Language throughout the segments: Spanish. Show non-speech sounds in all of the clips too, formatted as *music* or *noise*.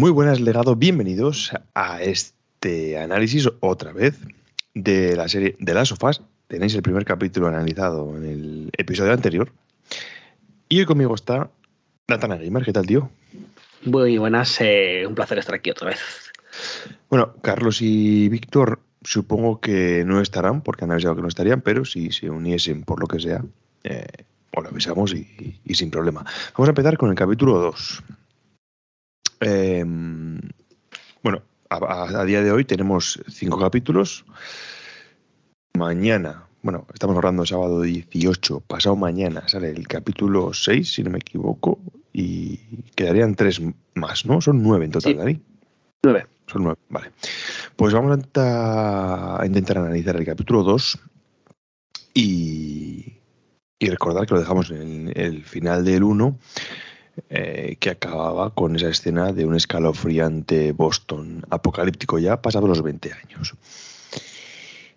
Muy buenas, legado. Bienvenidos a este análisis otra vez de la serie de las sofás. Tenéis el primer capítulo analizado en el episodio anterior. Y hoy conmigo está Natana Gamer. ¿Qué tal, tío? Muy buenas, eh, un placer estar aquí otra vez. Bueno, Carlos y Víctor supongo que no estarán, porque han avisado que no estarían, pero si se uniesen por lo que sea, eh, lo avisamos y, y, sin problema. Vamos a empezar con el capítulo 2. Eh, bueno, a, a, día de hoy tenemos cinco capítulos. Mañana, bueno, estamos hablando sábado 18, pasado mañana sale el capítulo 6, si no me equivoco, y quedarían tres más, ¿no? Son nueve en total, Sí. Dani. Nueve. Son nueve, vale. Pues vamos a intentar, a intentar analizar el capítulo 2 y, y recordar que lo dejamos en el final del 1, eh, que acababa con esa escena de un escalofriante Boston apocalíptico ya pasado los 20 años.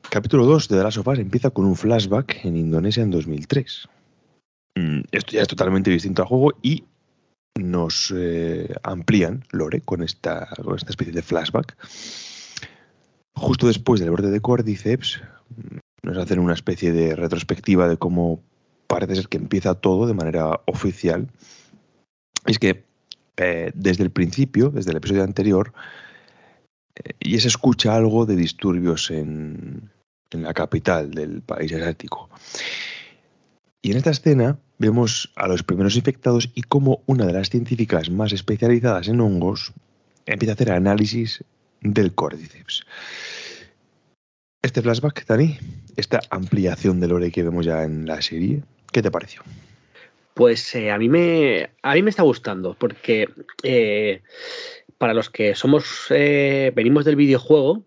Capítulo 2 de The Last of Us empieza con un flashback en Indonesia en 2003. Mm, Esto ya es totalmente distinto al juego y nos eh, amplían Lore con esta, con esta especie de flashback. Justo después del borde de Cordyceps, mm, nos hacen una especie de retrospectiva de cómo parece ser que empieza todo de manera oficial. Es que eh, desde el principio, desde el episodio anterior, eh, ya se escucha algo de disturbios en, la capital del país asiático. Y en esta escena vemos a los primeros infectados y cómo una de las científicas más especializadas en hongos empieza a hacer análisis del Cordyceps. Este flashback, Dani, esta ampliación de lore que vemos ya en la serie, ¿qué te pareció? Pues eh, a, mí me, a mí me está gustando, porque eh, para los que somos eh, venimos del videojuego,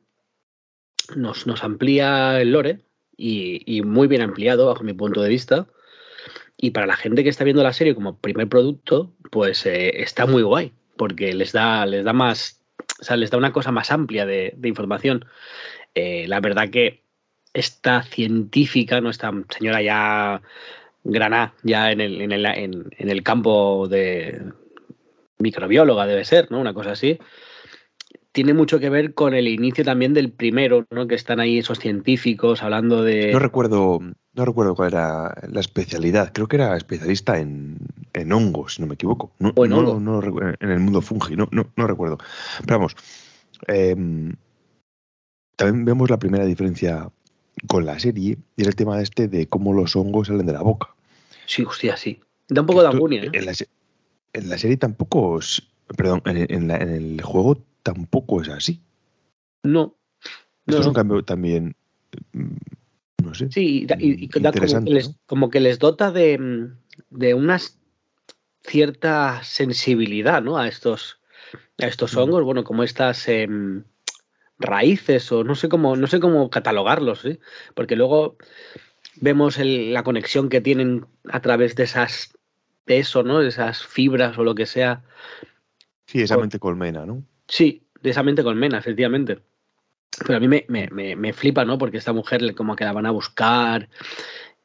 nos, nos amplía el lore y, y, muy bien ampliado bajo mi punto de vista. Y para la gente que está viendo la serie como primer producto, pues está muy guay, porque les da, les da más, o sea, les da una cosa más amplia de, información. La verdad que esta científica, ¿no? señora ya graná, ya en el, en el, en, en el campo de microbióloga debe ser, ¿no? Una cosa así tiene mucho que ver con el inicio también del primero, ¿no? Que están ahí esos científicos hablando de. No recuerdo, no recuerdo cuál era la especialidad. Creo que era especialista en, en hongos, si no me equivoco. No, O en no, hongo. no recu- en el mundo fungi, no, no, no recuerdo. Pero vamos, eh, también vemos la primera diferencia con la serie y es el tema este de cómo los hongos salen de la boca. Sí, hostia, sí. Da un poco de agonia, ¿eh? en, la, se- en la serie tampoco, es- perdón, en, en la- en el juego tampoco es así. No. Esto No, es un cambio también, mm, no sé. Sí, y, da- y- y da como, que les, ¿no? como que les dota de, mm, de una cierta sensibilidad, ¿no? A estos, a estos hongos, bueno, como estas em, raíces, o no sé cómo, no sé cómo catalogarlos, ¿sí? Porque luego vemos el- la conexión que tienen a través de esas, de eso, ¿no? De esas fibras o lo que sea. Sí, esa mente colmena, ¿no? Sí, de esa mente colmena, efectivamente. Pero a mí me, me, me, me flipa, ¿no? Porque esta mujer como que la van a buscar,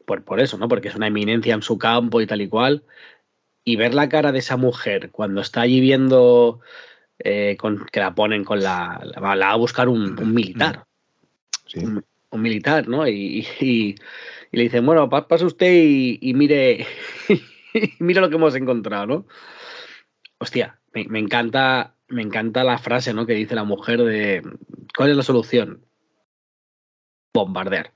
por, por eso, ¿no? Porque es una eminencia en su campo y tal y cual. Y ver la cara de esa mujer cuando está allí viendo eh, con, que la ponen con la... La, va- la va a buscar un, un militar, Sí. un, un militar, ¿no? Y, y- y le dicen, bueno, pa- pase usted y, y mire, *laughs* mire lo que hemos encontrado, ¿no? Hostia, me, me encanta, me encanta la frase, ¿no? Que dice la mujer de ¿cuál es la solución? Bombardear.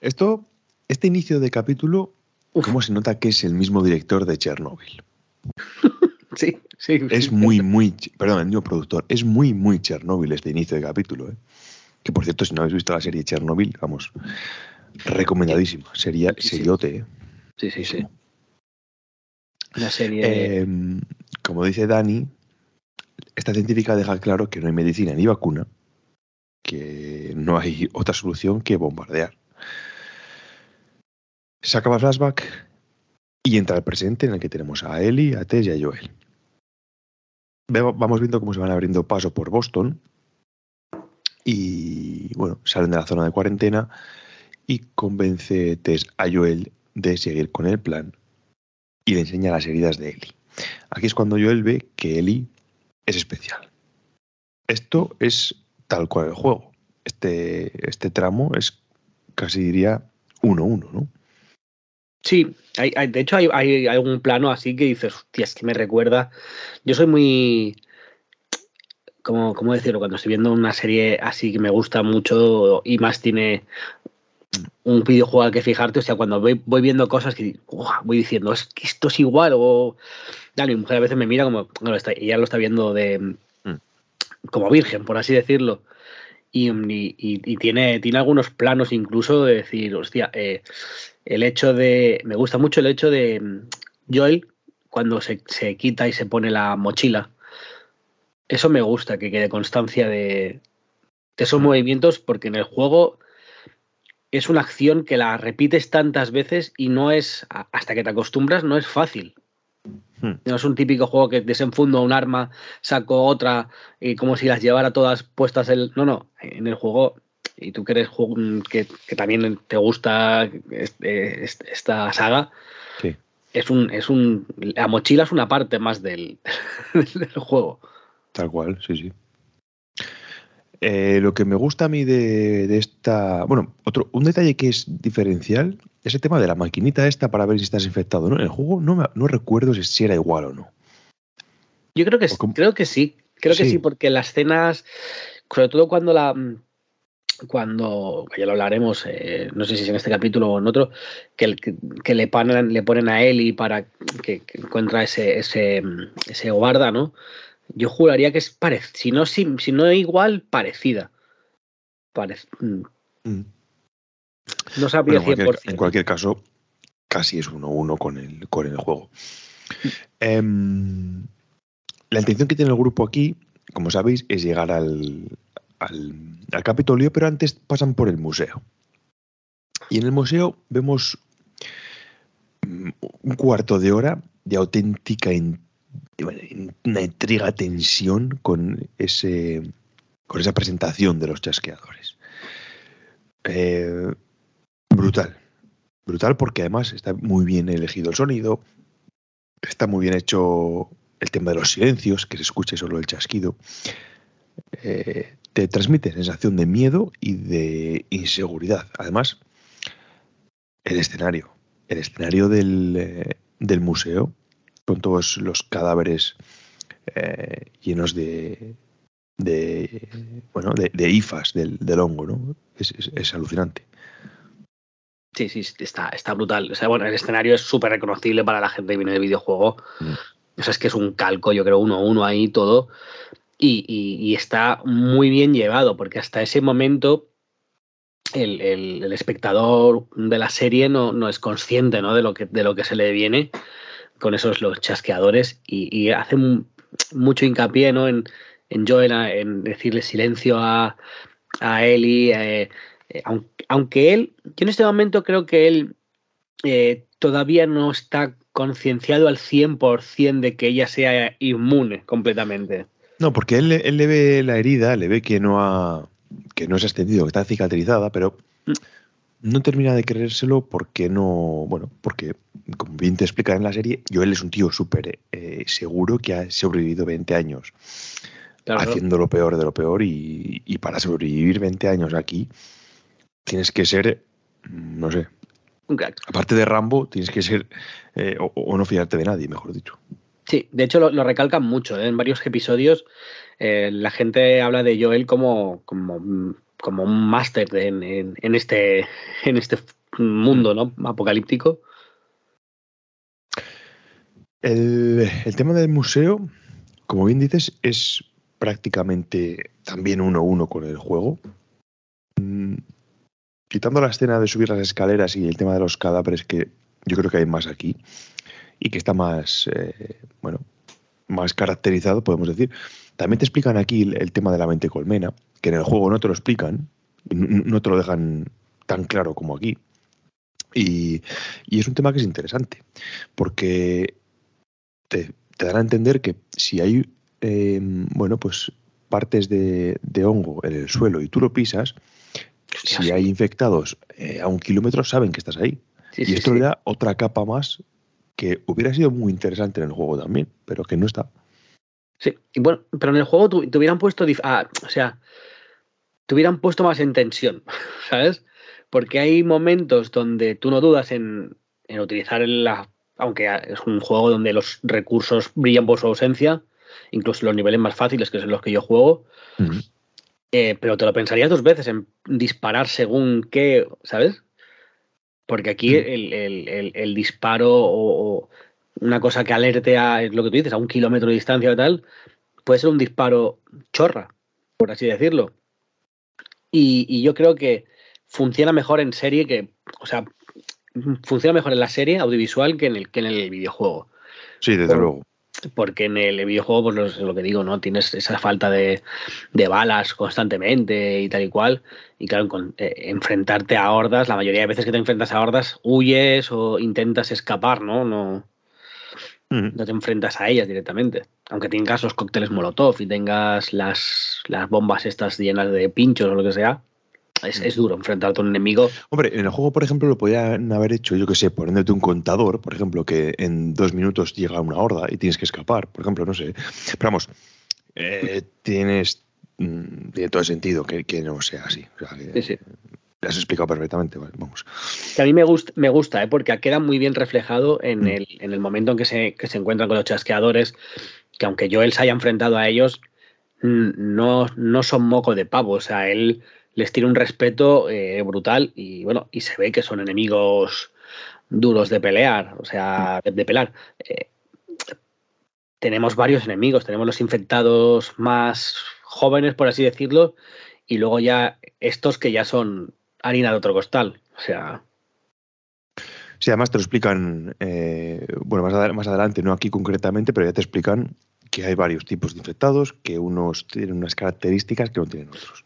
Esto, este inicio de capítulo, Uf. ¿cómo se nota que es el mismo director de Chernobyl? *laughs* Sí, sí. Es muy, muy, perdón, el mismo productor, es muy, muy Chernobyl este inicio de capítulo, ¿eh? Que por cierto, si no habéis visto la serie Chernobyl, vamos, recomendadísima, sería, Sí, seriote, ¿eh? Sí, sí, sí. Una serie. Eh, como dice Dani, esta científica deja claro que no hay medicina ni vacuna, que no hay otra solución que bombardear. Se acaba flashback y entra el presente en el que tenemos a Ellie, a Tess y a Joel. Vamos viendo cómo se van abriendo paso por Boston y bueno, salen de la zona de cuarentena y convence a Joel de seguir con el plan y le enseña las heridas de Ellie. Aquí es cuando Joel ve que Ellie es especial. Esto es tal cual el juego. Este, este tramo es casi diría 1-1, ¿no? Sí, hay, de hecho hay, hay, algún plano así que dices, hostia, es que me recuerda. Yo soy muy. ¿Cómo, ¿Cómo decirlo? Cuando estoy viendo una serie así que me gusta mucho y más tiene un videojuego al que fijarte, o sea, cuando voy, viendo cosas que voy diciendo, es que esto es igual, o mi mujer a veces me mira como, no, está, ella lo está viendo de mm. como virgen, por así decirlo. Y, tiene, tiene algunos planos incluso de decir, hostia, eh, el hecho de, me gusta mucho el hecho de mm, Joel cuando se, se, quita y se pone la mochila. Eso me gusta, que quede constancia de, de esos movimientos, porque en el juego es una acción que la repites tantas veces y no es, hasta que te acostumbras, no es fácil. Hmm. No es un típico juego que desenfundo un arma, saco otra y como si las llevara todas puestas el. No, no. En el juego, y tú que eres que, que también te gusta esta saga, es un, es un. La mochila es una parte más del, *laughs* del juego. Tal cual, sí, sí. Eh, lo que me gusta a mí de, esta. Bueno, otro, un detalle que es diferencial es el tema de la maquinita esta para ver si estás infectado. ¿no? En el juego no, no recuerdo si, era igual o no. Yo creo que, creo que sí. Creo que sí, porque las escenas, sobre todo cuando la. Cuando, ya lo hablaremos, eh, no sé si es en este capítulo o en otro, que, que, le, ponen, le ponen a Eli para que, que encuentra ese, ese, ese guarda, ¿no? Yo juraría que es parecida, si no, si, si no igual, parecida. Mm. Mm. No sabría bueno, en, cualquier, en cualquier caso, casi es 1-1 con el, con el juego. Em, la intención que tiene el grupo aquí, como sabéis, es llegar al, al, al, Capitolio, pero antes pasan por el museo. Y en el museo vemos mm, un cuarto de hora de auténtica una intriga, tensión con, ese, con esa presentación de los chasqueadores. Eh, brutal, brutal porque además está muy bien elegido el sonido, está muy bien hecho el tema de los silencios, que se escuche solo el chasquido. Eh, te transmite sensación de miedo y de inseguridad. Además, el escenario, el escenario del, eh, del museo con todos los cadáveres eh, llenos de, de, bueno, de, ifas del, hongo, ¿no? Es, alucinante. Sí, sí, está, está brutal. O sea, bueno, el escenario es súper reconocible para la gente que viene de videojuego. Mm. O sea, es que es un calco, yo creo, uno a uno ahí todo. Y, está muy bien llevado, porque hasta ese momento el, espectador de la serie no, no, es consciente ¿no? De, lo que, de lo que se le viene con esos los chasqueadores y, hace mucho hincapié ¿no? en, en Joel, en decirle silencio a, a Ellie, eh, eh, aunque, él, yo en este momento creo que él eh, todavía no está concienciado al 100% de que ella sea inmune completamente. No, porque él, él, le ve la herida, le ve que no ha que no se ha extendido, que está cicatrizada, pero mm no termina de creérselo porque no, bueno, porque como bien te explica en la serie, Joel es un tío súper eh, seguro que ha sobrevivido 20 años haciendo lo peor de lo peor y, para sobrevivir 20 años aquí tienes que ser, no sé, aparte de Rambo, tienes que ser eh, o, no fiarte de nadie, mejor dicho. Sí, de hecho lo, recalcan mucho, ¿eh? en varios episodios la gente habla de Joel como, como como un máster en, en, este, en este mundo ¿no? apocalíptico. El, tema del museo, como bien dices, es prácticamente también uno a uno con el juego. Mm, quitando la escena de subir las escaleras y el tema de los cadáveres, que yo creo que hay más aquí, y que está más, eh, bueno, más caracterizado, podemos decir. También te explican aquí el, tema de la mente colmena, que en el juego no te lo explican, no te lo dejan tan claro como aquí. Y, es un tema que es interesante, porque te, dan a entender que si hay, em, bueno, pues partes de, hongo en el suelo y tú lo pisas, si hay infectados eh, a un kilómetro saben que estás ahí. y esto le da otra capa más que hubiera sido muy interesante en el juego también, pero que no está. Sí, y bueno, pero en el juego te, hubieran puesto, ah, o sea, te hubieran puesto más en tensión, *laughs* ¿sabes? Porque hay momentos donde tú no dudas en, utilizar la, aunque es un juego donde los recursos brillan por su ausencia, incluso los niveles más fáciles, que son los que yo juego, eh, pero te lo pensarías dos veces en disparar según qué, ¿sabes? Porque aquí el, disparo o, una cosa que alerte a lo que tú dices, a un kilómetro de distancia o tal, puede ser un disparo chorra, por así decirlo. Y, yo creo que funciona mejor en serie que, o sea, funciona mejor en la serie audiovisual que en el, que en el videojuego. Sí, desde luego. Porque en el videojuego, pues lo, que digo, ¿no? Tienes esa falta de, balas constantemente y tal y cual. Y claro, con, eh, enfrentarte a hordas, la mayoría de veces que te enfrentas a hordas, huyes o intentas escapar, ¿no? No, no te enfrentas a ellas directamente. Aunque tengas los cócteles Molotov y tengas las, las bombas estas llenas de pinchos o lo que sea, es, duro enfrentarte a un enemigo. Hombre, en el juego, por ejemplo, lo podían haber hecho, yo que sé, poniéndote un contador, por ejemplo, que en dos minutos llega una horda y tienes que escapar, por ejemplo, no sé. Pero vamos, eh, tienes. Mm, tiene todo el sentido que, no sea así. sí, sí. Lo has explicado perfectamente, vamos. Que a mí me gusta, me gusta ¿eh? porque queda muy bien reflejado en, mm. el, en el momento en que se, que se encuentran con los chasqueadores, que aunque Joel se haya enfrentado a ellos, no, no son moco de pavo. O sea, él les tiene un respeto eh, brutal y bueno, y se ve que son enemigos duros de pelear, o sea, de, pelar. Eh, tenemos varios enemigos, tenemos los infectados más jóvenes, por así decirlo, y luego ya estos que ya son harina de otro costal, o sea... Sí, además te lo explican, eh, bueno, más, más adelante, no aquí concretamente, pero ya te explican que hay varios tipos de infectados, que unos tienen unas características que no tienen otros.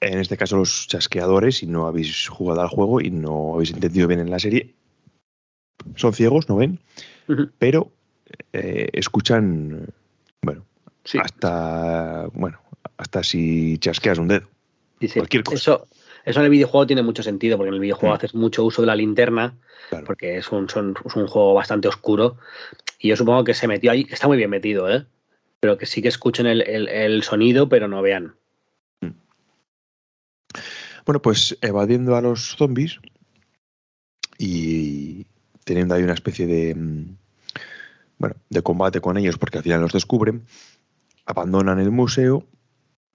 En este caso los chasqueadores, si no habéis jugado al juego y no habéis entendido bien en la serie, son ciegos, no ven, pero eh, escuchan, bueno, hasta, bueno, hasta si chasqueas un dedo. Cualquier cosa. Eso, eso en el videojuego tiene mucho sentido, porque en el videojuego mm. haces mucho uso de la linterna, porque es un, es un juego bastante oscuro. Y yo supongo que se metió ahí, está muy bien metido, ¿eh? Pero que sí que escuchen el, el sonido, pero no vean. Bueno, pues evadiendo a los zombies y teniendo ahí una especie de, mm, bueno, de combate con ellos porque al final los descubren, abandonan el museo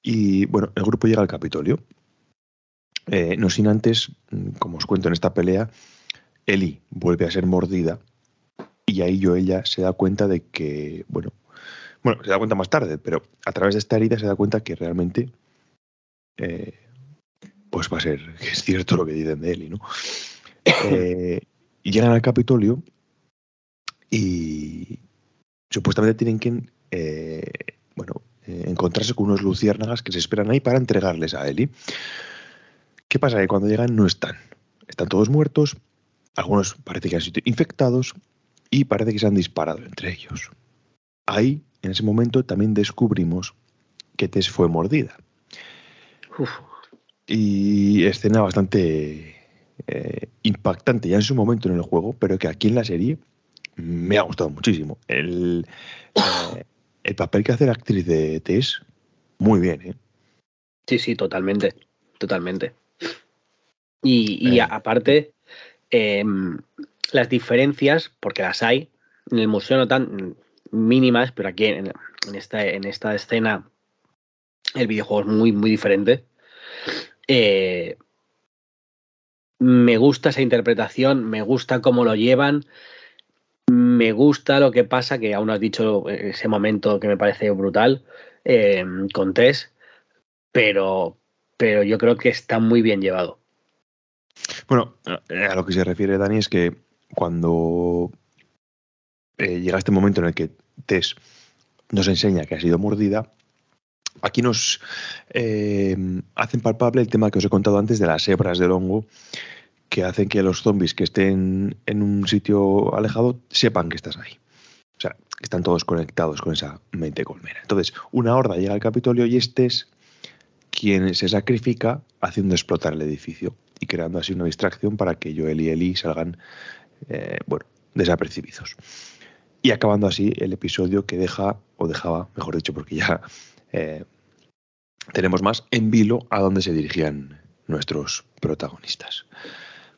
y bueno, el grupo llega al Capitolio. Eh, no sin antes, mm, como os cuento en esta pelea, Eli vuelve a ser mordida y ahí yo ella se da cuenta de que, bueno, bueno, se da cuenta más tarde, pero a través de esta herida se da cuenta que realmente eh, pues va a ser que *laughs* es cierto lo que dicen de él, ¿no? Eh, llegan al Capitolio y supuestamente tienen que eh, bueno, eh, encontrarse con unos luciérnagas que se esperan ahí para entregarles a Eli. ¿Qué pasa? Que cuando llegan no están. Están todos muertos, algunos parece que han sido infectados y parece que se han disparado entre ellos. Ahí, en ese momento, también descubrimos que Tess fue mordida. Uf. Y escena bastante eh, impactante ya en su momento en el juego, pero que aquí en la serie me ha gustado muchísimo. El, eh, el papel que hace la actriz de Tess, muy bien, ¿eh? Sí, sí, totalmente, totalmente. Y, aparte, em, las diferencias, porque las hay, en el museo no tan mínimas, pero aquí en, esta, en esta escena el videojuego es muy, muy diferente. Eh, me gusta esa interpretación, me gusta cómo lo llevan, me gusta lo que pasa, que aún has dicho ese momento que me parece brutal eh, con Tess, pero, pero yo creo que está muy bien llevado. Bueno, a lo que se refiere Dani es que cuando eh, llega este momento en el que Tess nos enseña que ha sido mordida, Aquí nos eh, hacen palpable el tema que os he contado antes de las hebras del hongo, que hacen que los zombies que estén en un sitio alejado sepan que estás ahí. O sea, están todos conectados con esa mente colmena. Entonces, una horda llega al Capitolio y este es quien se sacrifica haciendo explotar el edificio y creando así una distracción para que Joel y Eli salgan, eh, bueno, desapercibidos. Y acabando así el episodio que deja, o dejaba, mejor dicho, porque ya eh, tenemos más, en vilo a donde se dirigían nuestros protagonistas.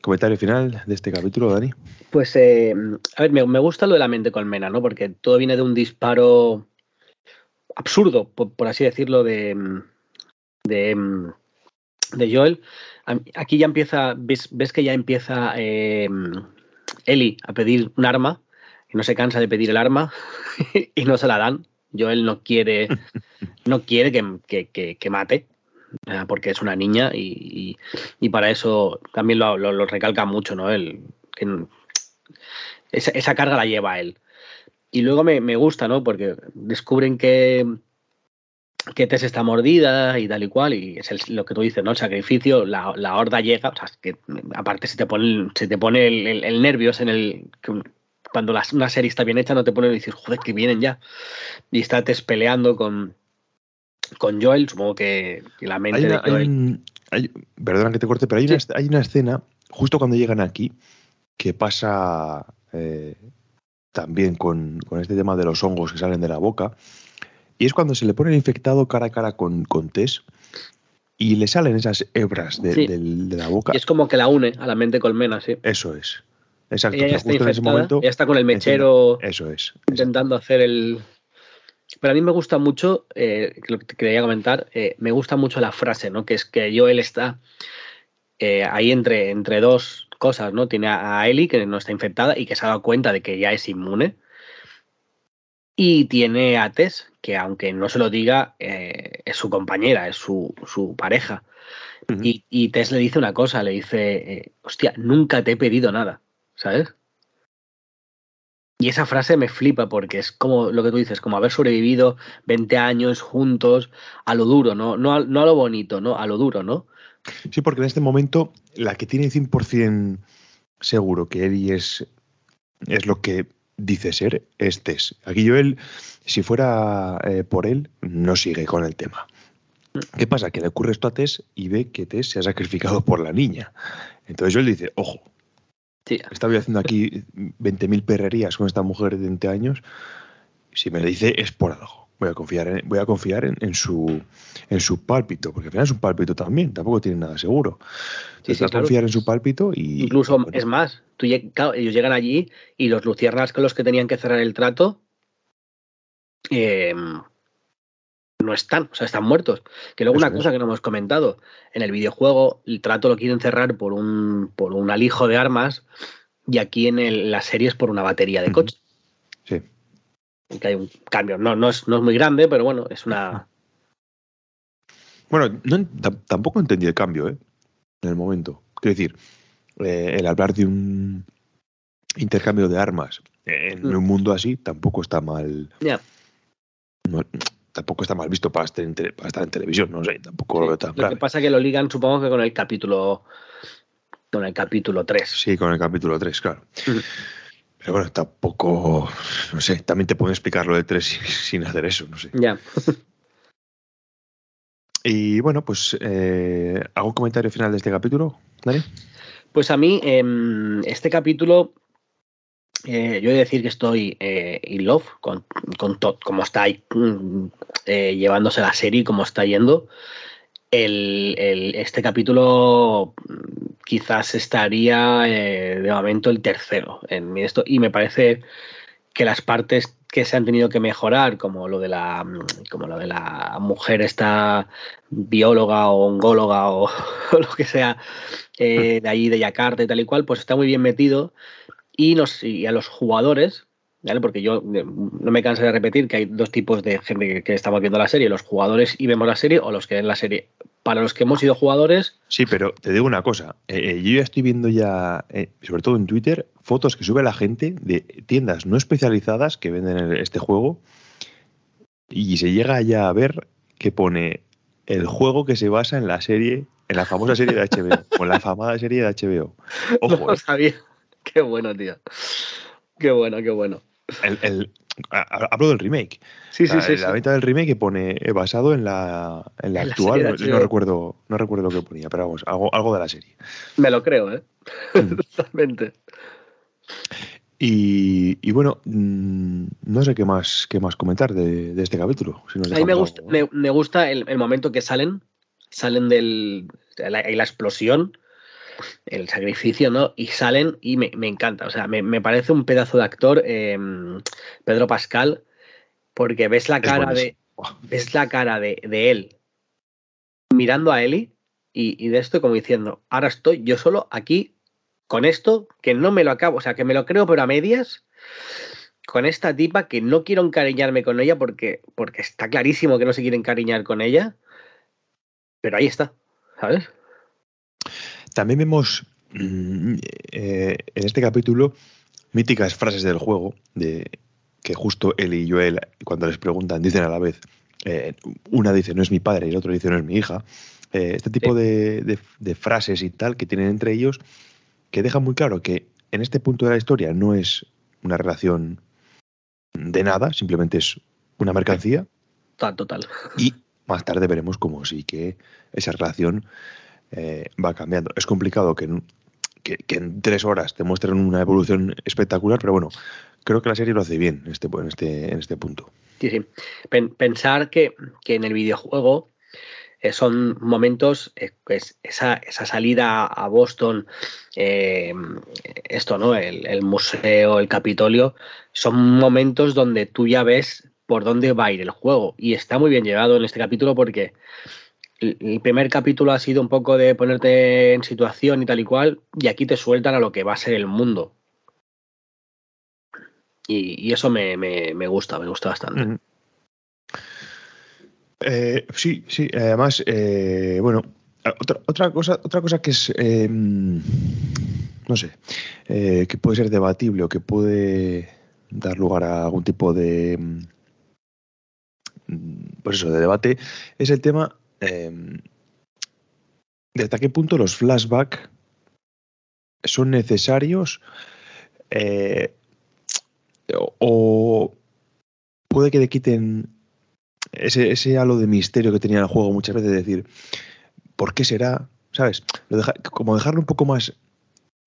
¿Comentario final de este capítulo, Dani? Pues, eh, a ver, me, gusta lo de la mente colmena, ¿no? Porque todo viene de un disparo absurdo, por, así decirlo, de, de, de, Joel. Aquí ya empieza, ves, ves que ya empieza eh, Eli a pedir un arma, y no se cansa de pedir el arma *laughs* y no se la dan. Joel no quiere, *laughs* no quiere que, que mate, porque es una niña y, para eso también lo, recalca mucho, ¿no? El, que esa, carga la lleva él. Y luego me, gusta, ¿no? Porque descubren que, que Tess está mordida y tal y cual, y es lo que tú dices, ¿no? El sacrificio, la, horda llega, que aparte se te pone, te pone el, nervios en el. Cuando una serie está bien hecha, no te pone y dices, joder, que vienen ya. Y está Tess peleando con, con Joel, supongo que, la mente de Joel. perdona que te corte, pero hay, una, hay una escena, justo cuando llegan aquí, que pasa eh, también con, este tema de los hongos que salen de la boca. Y es cuando se le pone el infectado cara a cara con, con Tess y le salen esas hebras de, la boca. Y es como que la une a la mente colmena, sí. Eso es. Exacto. Ella está ese momento. está con el mechero. Eso es. Intentando hacer el, pero a mí me gusta mucho, eh, lo que te quería comentar, eh, me gusta mucho la frase, ¿no? Que es que Joel está eh, ahí entre, entre dos cosas, ¿no? Tiene a Ellie, que no está infectada y que se ha dado cuenta de que ya es inmune. Y tiene a Tess, que aunque no se lo diga, es su compañera, es su, pareja. y, y, Tess le dice una cosa, le dice, hostia, nunca te he pedido nada, ¿sabes? Y esa frase me flipa porque es como lo que tú dices, como haber sobrevivido 20 años juntos a lo duro, ¿no? No a, no a lo bonito, ¿no? A lo duro, ¿no? Sí, porque en este momento la que tiene 100% seguro que Eddie es, es lo que dice ser es Tess. Aquí Joel, si fuera eh, por él, no sigue con el tema. Mm. ¿Qué pasa? Que le ocurre esto a Tess y ve que Tess se ha sacrificado por la niña. Entonces Joel dice, ojo, estaba haciendo aquí 20.000 perrerías con esta mujer de 20 años. Si me lo dice es por algo. Voy a confiar en, voy a confiar en, su en su pálpito, porque al final es un pálpito también, tampoco tiene nada seguro. Sí, sí, confiar en su pálpito y. Incluso, es más, tú, ellos llegan allí y los luciernas con los que tenían que cerrar el trato. Eh, no están, o sea, están muertos. Que luego una cosa que no hemos comentado, en el videojuego el trato lo quieren cerrar por un, por un alijo de armas y aquí en el, la serie es por una batería de coche. Sí. Que hay un cambio, no, no, es, no es muy grande, pero bueno, es una... Bueno, tampoco entendí el cambio, ¿eh? En el momento. Quiero decir, eh, el hablar de un intercambio de armas en mm. un mundo así tampoco está mal. Ya tampoco está mal visto para estar en, televisión, no sé, tampoco lo veo tan Lo que pasa es que lo ligan, supongo que con el capítulo con el capítulo 3. Sí, con el capítulo 3, claro. Pero bueno, tampoco, no sé, también te pueden explicar lo de 3 *laughs* sin hacer eso, no sé. Ya. *laughs* y bueno, pues, eh, ¿algún comentario final de este capítulo, Dani? Pues a mí, em, este capítulo eh, yo he de decir que estoy eh, in love con, con todo, cómo está ahí, mm, eh, llevándose la serie y cómo está yendo. El, este capítulo mm, quizás estaría de momento el tercero en esto. Y me parece que las partes que se han tenido que mejorar, como lo de la, mm, como lo de la mujer esta bióloga o ongóloga o, o *laughs* lo que sea de allí de Yakarta y tal y cual, pues está muy bien metido y, nos, y a los jugadores, ¿vale? porque yo eh, no me canso de repetir que hay dos tipos de gente que, estamos viendo la serie, los jugadores y vemos la serie o los que ven la serie. Para los que hemos sido jugadores... Sí, pero te digo una cosa, eh, eh, yo ya estoy viendo ya, sobre todo en Twitter, fotos que sube la gente de tiendas no especializadas que venden este juego y se llega ya a ver que pone el juego que se basa en la serie, en la famosa serie de HBO, o la famada serie de HBO. *laughs* Ojo, no sabía. *laughs* Qué bueno, tío. Qué bueno, qué bueno. El, hablo del remake. Sí, sí, sí. La venta del remake pone eh, basado en la, en la actual. no, recuerdo, no recuerdo lo que ponía, pero vamos, algo, algo de la serie. Me lo creo, ¿eh? Mm. *laughs* Totalmente. Y, bueno, mm, no sé qué más, qué más comentar de, este capítulo. a mí me gusta, me, gusta el, momento que salen, salen de la, la, explosión, el sacrificio, ¿no? Y salen y me, encanta. O sea, me, parece un pedazo de actor, em, Pedro Pascal, porque ves la cara de. Ves la cara de, él mirando a Eli y, y de esto como diciendo, ahora estoy yo solo aquí con esto, que no me lo acabo, o sea, que me lo creo pero a medias, con esta tipa que no quiero encariñarme con ella porque, porque está clarísimo que no se quiere encariñar con ella, pero ahí está, ¿sabes? También vemos mm, eh, en este capítulo míticas frases del juego, de que justo él y Joel, cuando les preguntan, dicen a la vez, eh, una dice no es mi padre y el otro dice no es mi hija. Eh, este tipo de, de, frases y tal que tienen entre ellos que deja muy claro que en este punto de la historia no es una relación de nada, simplemente es una mercancía. Total, total. Y más tarde veremos cómo sí que esa relación eh, va cambiando. Es complicado que en, que, en, tres horas te muestren una evolución espectacular, pero bueno, creo que la serie lo hace bien en este, en este, en este punto. Sí, sí. Pensar que, que en el videojuego eh, son momentos, eh, pues esa, esa, salida a Boston, eh, esto, ¿no? El, museo, el Capitolio, son momentos donde tú ya ves por dónde va a ir el juego. Y está muy bien llegado en este capítulo porque el primer capítulo ha sido un poco de ponerte en situación y tal y cual, y aquí te sueltan a lo que va a ser el mundo. Y, eso me, gusta, me gusta bastante. Eh, sí, sí. Además, eh, bueno, otra, otra, cosa, otra cosa que es, eh, no sé, que puede ser debatible o que puede dar lugar a algún tipo de, pues eso, de debate, es el tema de hasta qué punto los flashbacks son necesarios o puede que le quiten ese, ese halo de misterio que tenía el juego muchas veces, de decir, ¿por qué será? ¿Sabes? como dejarlo un poco más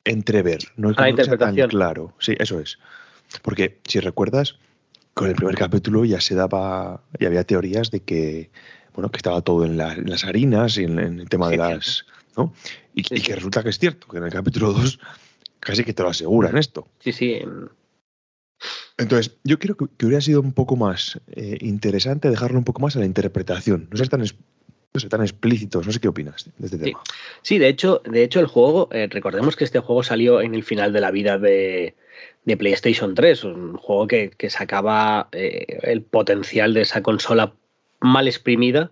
entrever, no es tan claro. Sí, eso es. Porque si recuerdas, con el primer capítulo ya se daba, y había teorías de que, bueno, que estaba todo en, las harinas y en, el tema de las, ¿no? Y, que resulta que es cierto, que en el capítulo 2 casi que te lo aseguran esto. Sí, sí. Entonces, yo creo que, hubiera sido un poco más eh, interesante dejarlo un poco más a la interpretación, no ser tan, no tan explícitos. No sé qué opinas de este tema. Sí, de hecho, de hecho el juego, eh, recordemos que este juego salió en el final de la vida de, PlayStation 3, un juego que, sacaba eh, el potencial de esa consola mal exprimida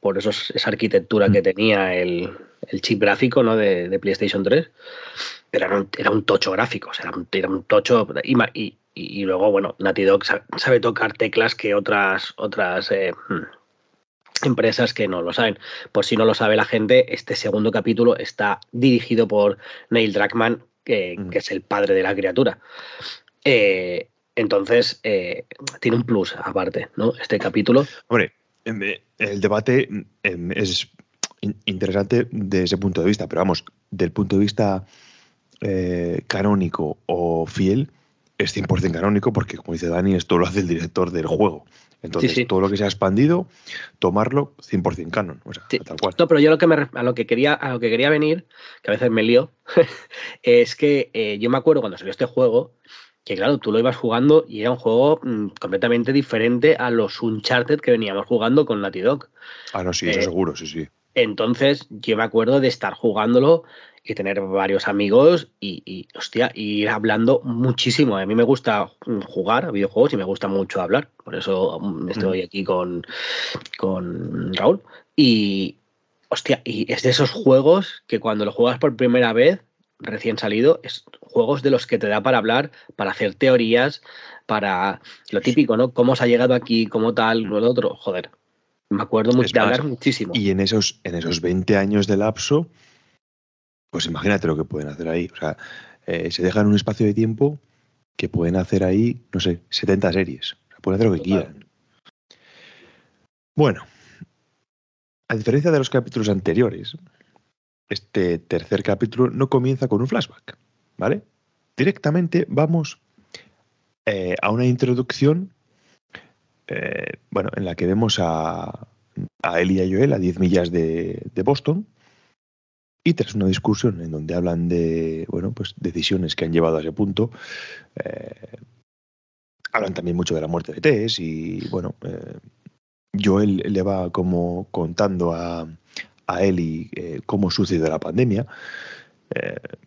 por esa arquitectura que mm. tenía el, chip gráfico ¿no? de, PlayStation 3 pero era un, tocho gráfico, o sea, era un, tocho y, y, luego, bueno, Naughty Dog sabe, tocar teclas que otras, otras eh, hmm, empresas que no lo saben. Por si no lo sabe la gente, este segundo capítulo está dirigido por Neil Druckmann, que, mm. es el padre de la criatura. Eh, entonces, eh, tiene un plus aparte, ¿no? Este capítulo. Hombre, el debate es interesante desde ese punto de vista, pero vamos, del punto de vista eh, canónico o fiel, es 100% canónico porque, como dice Dani, esto lo hace el director del juego. Entonces, todo lo que se ha expandido, tomarlo 100% canon. O sea, tal cual. No, pero yo lo que a, lo que quería, a lo que quería venir, que a veces me lío, *laughs* es que eh, yo me acuerdo cuando salió este juego, que claro, tú lo ibas jugando y era un juego mm, completamente diferente a los Uncharted que veníamos jugando con Naughty Dog. Ah, no, sí, eso eh, seguro, sí, sí. Entonces, yo me acuerdo de estar jugándolo y tener varios amigos y, hostia, ir hablando muchísimo. A mí me gusta jugar a videojuegos y me gusta mucho hablar. Por eso mm, estoy aquí con, con Raúl. Y, hostia, y es de esos juegos que cuando lo juegas por primera vez, recién salido, es juegos de los que te da para hablar, para hacer teorías, para lo típico, ¿no? Cómo se ha llegado aquí, cómo tal, lo otro. Joder, me acuerdo mucho de hablar muchísimo. Y en esos, en esos 20 años de lapso, pues imagínate lo que pueden hacer ahí. O sea, eh, se dejan un espacio de tiempo que pueden hacer ahí, no sé, 70 series. O sea, pueden hacer lo que quieran. Bueno, a diferencia de los capítulos anteriores, este tercer capítulo no comienza con un flashback, ¿vale? directamente vamos eh, a una introducción, eh, bueno, en la que vemos a, a él y a Joel a 10 millas de, Boston y tras una discusión en donde hablan de, bueno, pues decisiones que han llevado a ese punto, eh, hablan también mucho de la muerte de Tess y, bueno, Joel le va como contando a, a Eli cómo sucedió la pandemia.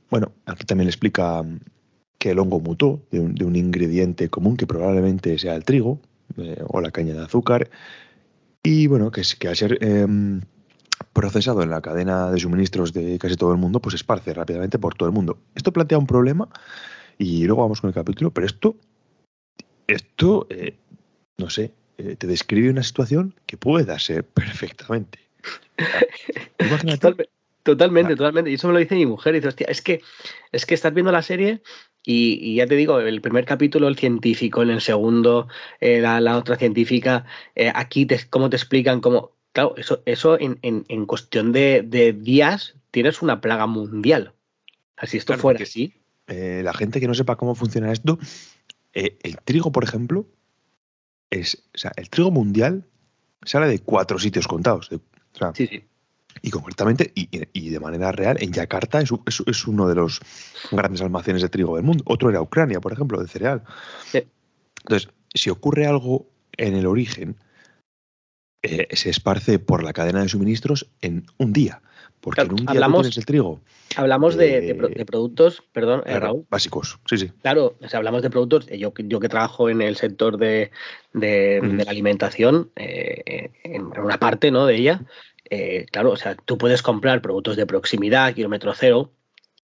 bueno, aquí también explica que el hongo mutó de un, ingrediente común que probablemente sea el trigo eh, o la caña de azúcar y bueno, que, que al ser em, procesado en la cadena de suministros de casi todo el mundo, pues esparce rápidamente por todo el mundo. Esto plantea un problema y luego vamos con el capítulo, pero esto, esto, eh, no sé, eh, te describe una situación que puede darse *laughs* perfectamente. *laughs* Totalmente, totalmente. Y eso me lo dice mi mujer. Y dice, hostia, es que, es que estás viendo la serie y, ya te digo, el primer capítulo el científico, en el segundo eh, la, otra científica, eh, aquí te, cómo te explican cómo... Claro, eso, eso en, en, cuestión de, días tienes una plaga mundial. Así esto fuera así. Eh, la gente que no sepa cómo funciona esto, el trigo, por ejemplo, es, o sea, el trigo mundial sale de cuatro sitios contados. Sí, sí. Y concretamente, y, de manera real, en Yakarta es, es, uno de los grandes almacenes de trigo del mundo. Otro era Ucrania, por ejemplo, de cereal. Entonces, si ocurre algo en el origen, eh, se esparce por la cadena de suministros en un día. Porque en un día hablamos, tienes el trigo. Hablamos de, eh, productos, perdón, eh, Raúl. Básicos, sí, sí. Claro, o sea, hablamos de productos. Yo, yo que trabajo en el sector de, de, la alimentación, en una parte ¿no? de ella, eh, claro, o sea, tú puedes comprar productos de proximidad, kilómetro cero,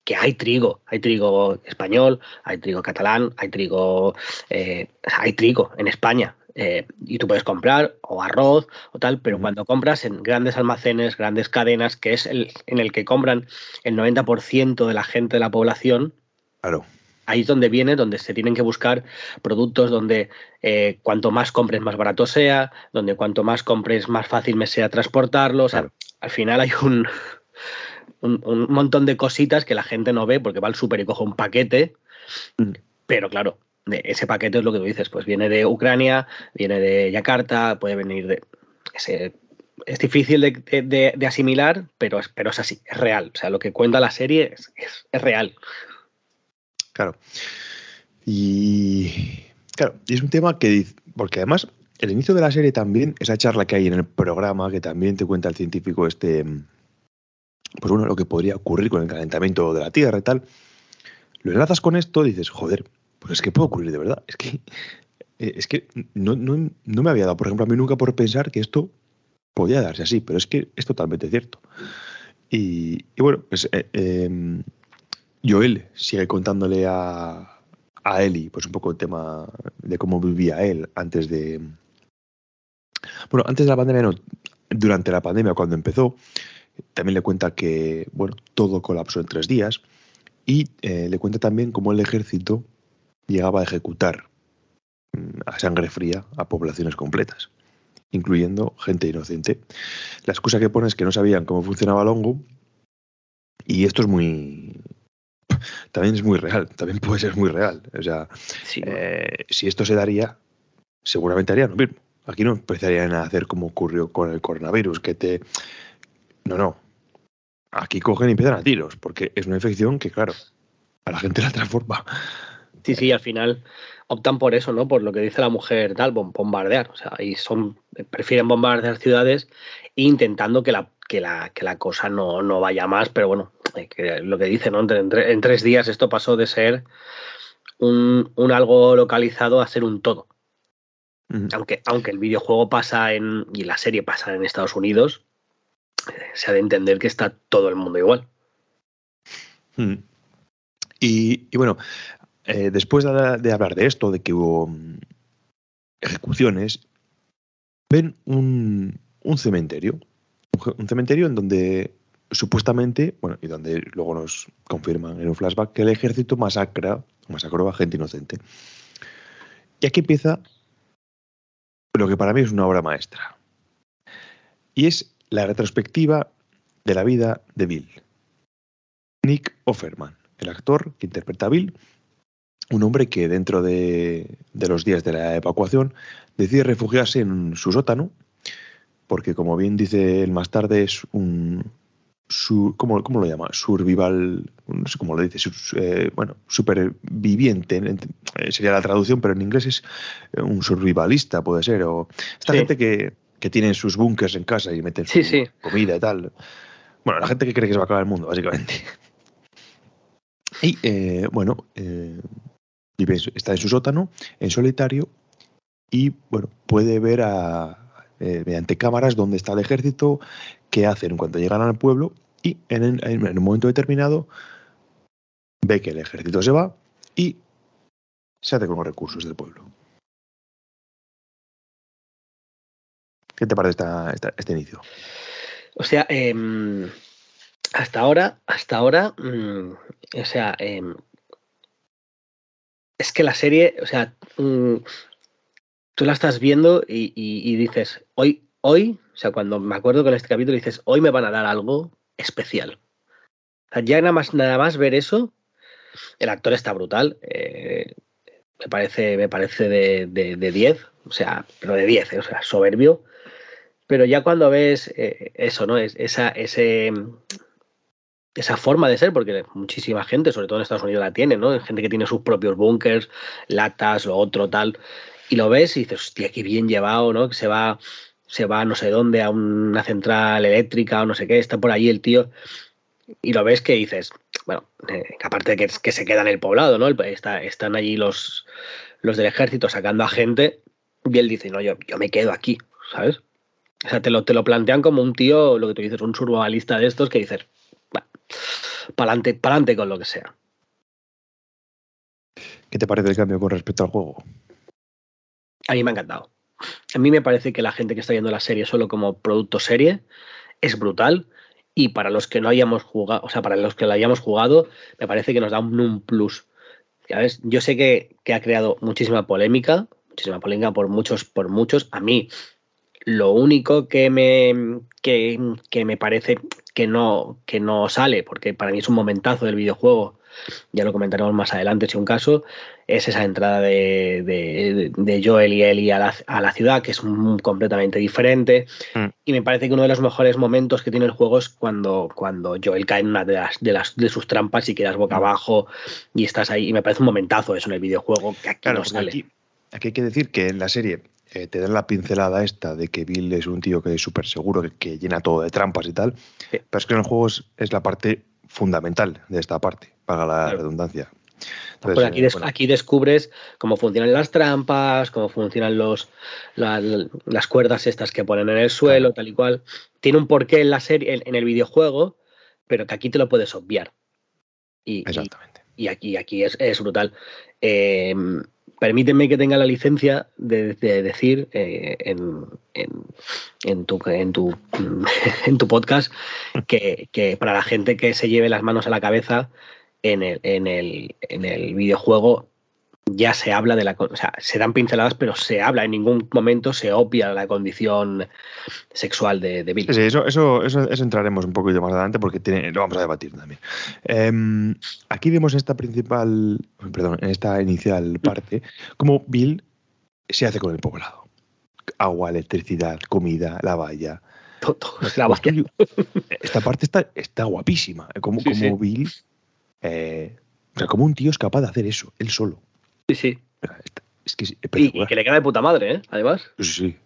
que hay trigo, hay trigo español, hay trigo catalán, hay trigo, eh, hay trigo en España. Eh, y tú puedes comprar o arroz o tal, pero cuando compras en grandes almacenes, grandes cadenas, que es el en el que compran el 90% de la gente de la población, claro ahí es donde viene, donde se tienen que buscar productos donde eh, cuanto más compres más barato sea, donde cuanto más compres más fácil me sea transportarlos. al final hay un, un, montón de cositas que la gente no ve porque va al súper y coge un paquete, mm. pero claro, ese paquete es lo que tú dices, pues viene de Ucrania, viene de Yakarta, puede venir de... Ese, es difícil de, asimilar, pero, pero es así, es real. O sea, lo que cuenta la serie es, es real. Claro. Y claro, y es un tema que, porque además el inicio de la serie también, esa charla que hay en el programa, que también te cuenta el científico este, pues bueno, lo que podría ocurrir con el calentamiento de la Tierra y tal, lo enlazas con esto, dices, joder, pues es que puede ocurrir de verdad. Es que, eh, es que no, me había dado, por ejemplo, a mí nunca por pensar que esto podía darse así, pero es que es totalmente cierto. Y, bueno, pues eh, em, Joel sigue contándole a, a Eli, pues un poco el tema de cómo vivía él antes de. Bueno, antes de la pandemia, no, durante la pandemia, cuando empezó, también le cuenta que, bueno, todo colapsó en tres días y eh, le cuenta también cómo el ejército llegaba a ejecutar mm, a sangre fría a poblaciones completas, incluyendo gente inocente. La excusa que pone es que no sabían cómo funcionaba el hongo y esto es muy, también es muy real, también puede ser muy real. O sea, eh, si esto se daría, seguramente harían lo mismo. Aquí no empezarían a hacer como ocurrió con el coronavirus, que te... No, no. Aquí cogen y empiezan a tiros, porque es una infección que, claro, a la gente la transforma. Sí, sí, al final optan por eso, ¿no? Por lo que dice la mujer, tal, bombardear. O sea, y son, prefieren bombardear ciudades intentando que la, que la, que la cosa no, no vaya más, pero bueno, lo que dice, ¿no? En, tres días esto pasó de ser un, algo localizado a ser un todo. Aunque, aunque el videojuego pasa en. y la serie pasa en Estados Unidos, se ha de entender que está todo el mundo igual. Y, bueno, eh, después de, hablar de esto, de que hubo mm, ejecuciones, ven un, cementerio. Un cementerio en donde supuestamente, bueno, y donde luego nos confirman en un flashback que el ejército masacra, masacró a gente inocente. Y aquí empieza lo que para mí es una obra maestra. Y es la retrospectiva de la vida de Bill. Nick Offerman, el actor que interpreta a Bill, un hombre que dentro de, los días de la evacuación decide refugiarse en su sótano, porque como bien dice él más tarde, es un... Su, ¿cómo, lo llama? Survival, no sé cómo lo dice, eh, bueno, superviviente, eh, sería la traducción, pero en inglés es un survivalista, puede ser, o esta gente que, que tiene sus bunkers en casa y meten su comida y tal. Bueno, la gente que cree que se va a acabar el mundo, básicamente. Y eh, bueno, está en su sótano, en solitario, y bueno, puede ver a, eh, mediante cámaras dónde está el ejército, qué hacen cuando llegan al pueblo, y en, un momento determinado ve que el ejército se va y se hace con los recursos del pueblo. ¿Qué te parece este inicio? O sea, em, hasta ahora, hasta ahora, mm, o sea, em, es que la serie, o sea, mm, tú la estás viendo y, dices, hoy, hoy, o sea, cuando me acuerdo con este capítulo dices, hoy me van a dar algo especial. O sea, ya nada más, nada más ver eso, el actor está brutal. Eh, me parece, me parece de 10, o sea, pero de 10, eh, o sea, soberbio. Pero ya cuando ves eh, eso, ¿no? Es, esa, ese, esa forma de ser, porque muchísima gente, sobre todo en Estados Unidos, la tiene, ¿no? Gente que tiene sus propios búnkers, latas, lo otro, tal, y lo ves y dices, hostia, qué bien llevado, ¿no? Que se va, se va no sé dónde, a una central eléctrica o no sé qué, está por ahí el tío, y lo ves que dices, bueno, eh, aparte de que, que, se queda en el poblado, ¿no? Está, están allí los, los del ejército sacando a gente, y él dice, no, yo, yo me quedo aquí, ¿sabes? O sea, te lo, te lo plantean como un tío, lo que tú dices, un survivalista de estos que dices, para adelante con lo que sea. ¿Qué te parece el cambio con respecto al juego? A mí me ha encantado. A mí me parece que la gente que está viendo la serie solo como producto serie es brutal. Y para los que no hayamos jugado, o sea, para los que la hayamos jugado, me parece que nos da un, plus. Yo sé que, que, ha creado muchísima polémica, muchísima polémica por muchos, por muchos. A mí, lo único que me, que, que me parece que no, que no sale, porque para mí es un momentazo del videojuego, ya lo comentaremos más adelante si un caso, es esa entrada de, de, Joel y Ellie a la, a la, ciudad, que es completamente diferente. Mm. Y me parece que uno de los mejores momentos que tiene el juego es cuando, cuando Joel cae en una de, las, de, las, de sus trampas y quedas boca mm. abajo y estás ahí. Y me parece un momentazo eso en el videojuego, que aquí no sale. Aquí, aquí hay que decir que en la serie eh, te dan la pincelada esta de que Bill es un tío que es súper seguro, que, llena todo de trampas y tal, pero es que en el juego es, la parte fundamental de esta parte, para la redundancia. Pues aquí, aquí, descubres cómo funcionan las trampas, cómo funcionan los, las cuerdas estas que ponen en el suelo, tal y cual. Tiene un porqué en la serie, en, el videojuego, pero que aquí te lo puedes obviar. Y, Exactamente. Y, aquí, aquí es, es brutal. Eh, permíteme que tenga la licencia de, decir eh, en, tu, en, tu, *laughs* podcast que, para la gente que se lleve las manos a la cabeza en el, en el, en el videojuego ya se habla de la. O sea, se dan pinceladas, pero se habla, en ningún momento se obvia la condición sexual de, de Bill. Sí, eso, eso, eso, entraremos un poquito más adelante porque tiene, lo vamos a debatir también. Em, aquí vemos esta principal. Perdón, en esta inicial parte, como Bill se hace con el poblado. Agua, electricidad, comida, la valla. Todo, la valla. Esta parte está, está guapísima. Como, como Bill. Eh, o sea, como un tío es capaz de hacer eso, él solo. Sí, sí. y, que le queda de puta madre, ¿eh? Además. Sí, sí.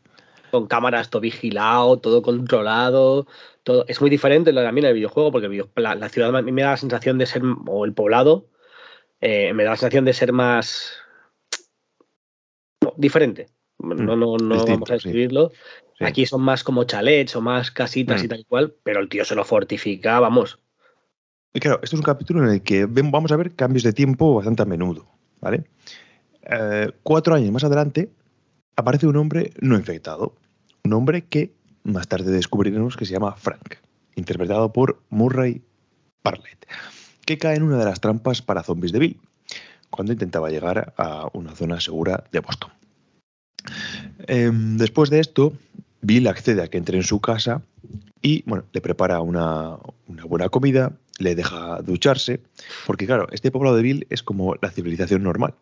Con cámaras, todo vigilado, todo controlado. todo Es muy diferente también el videojuego, porque la, ciudad me da la sensación de ser, o el poblado, eh, me da la sensación de ser más diferente. No, no, no vamos a describirlo. Aquí son más como chalets o más casitas y mm. tal cual, pero el tío se lo fortifica, vamos. Y claro, esto es un capítulo en el que vamos a ver cambios de tiempo bastante a menudo. Eh, cuatro años más adelante aparece un hombre no infectado, un hombre que más tarde descubriremos que se llama Frank, interpretado por Murray Parlett, que cae en una de las trampas para zombies de Bill, cuando intentaba llegar a una zona segura de Boston. Em, después de esto, Bill accede a que entre en su casa y bueno, le prepara una buena comida le deja ducharse, porque claro, este poblado de Bill es como la civilización normal.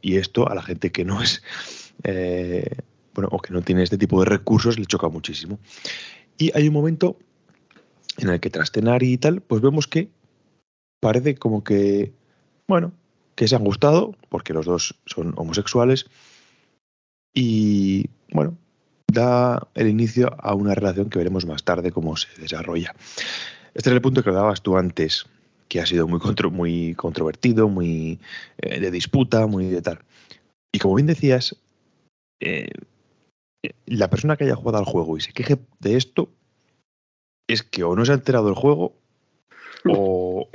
Y esto a la gente que no es, eh, bueno, o que no tiene este tipo de recursos le choca muchísimo. Y hay un momento en el que tras cenar y tal, pues vemos que parece como que, bueno, que se han gustado, porque los dos son homosexuales, y bueno, da el inicio a una relación que veremos más tarde cómo se desarrolla. Este es el punto que dabas tú antes, que ha sido muy, muy controvertido, muy eh, de disputa, muy de tal. Y como bien decías, eh, la persona que haya jugado al juego y se queje de esto es que o no se ha enterado del juego *laughs* o,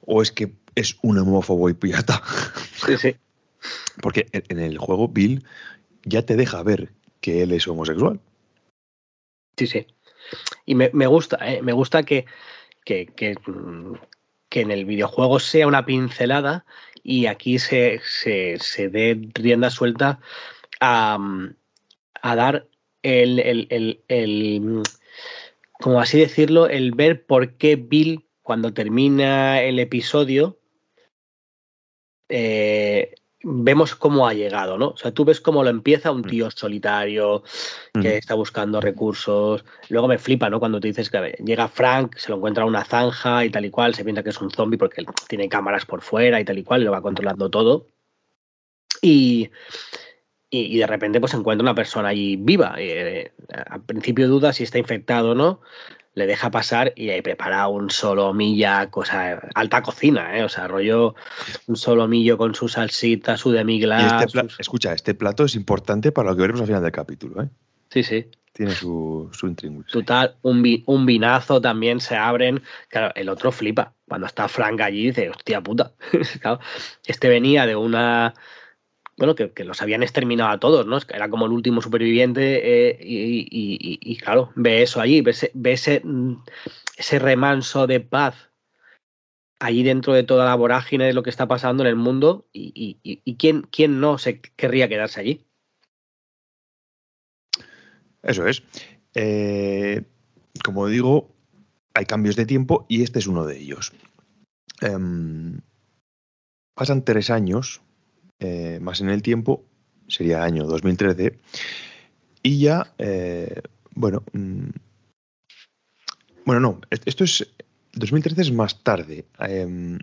o, es que es un homófobo y pirata. Sí, sí. Porque en el juego Bill ya te deja ver que él es homosexual. Sí, sí. Y me, gusta, ¿eh? me gusta que, que, que, en el videojuego sea una pincelada y aquí se, se, se dé rienda suelta a, a dar el, el, el, como así decirlo, el ver por qué Bill, cuando termina el episodio, eh, vemos cómo ha llegado, ¿no? O sea, tú ves cómo lo empieza un mm. tío solitario que está buscando recursos. Luego me flipa, ¿no? Cuando te dices que llega Frank, se lo encuentra en una zanja y tal y cual, se piensa que es un zombie porque tiene cámaras por fuera y tal y cual, y lo va controlando todo. Y, y, de repente pues encuentra una persona allí viva. Eh, al principio duda si está infectado o no le deja pasar y ahí prepara un solomilla, cosa alta cocina, ¿eh? o sea, rollo un solomillo con su salsita, su demiglas. Este Escucha, este plato es importante para lo que veremos al final del capítulo, ¿eh? Sí, sí. Tiene su, su Total, un, un, vinazo también se abren. Claro, el otro flipa. Cuando está Frank allí dice, hostia puta. *laughs* este venía de una bueno, que, los habían exterminado a todos, ¿no? Era como el último superviviente eh, y, claro, ve eso allí, ve, ese, mm, ese, remanso de paz allí dentro de toda la vorágine de lo que está pasando en el mundo y, quién, quién no se querría quedarse allí. Eso es. Eh, como digo, hay cambios de tiempo y este es uno de ellos. Em, pasan tres años eh, más en el tiempo, sería año 2013, y ya, eh, bueno, mm, bueno, no, esto es, 2013 es más tarde. Em,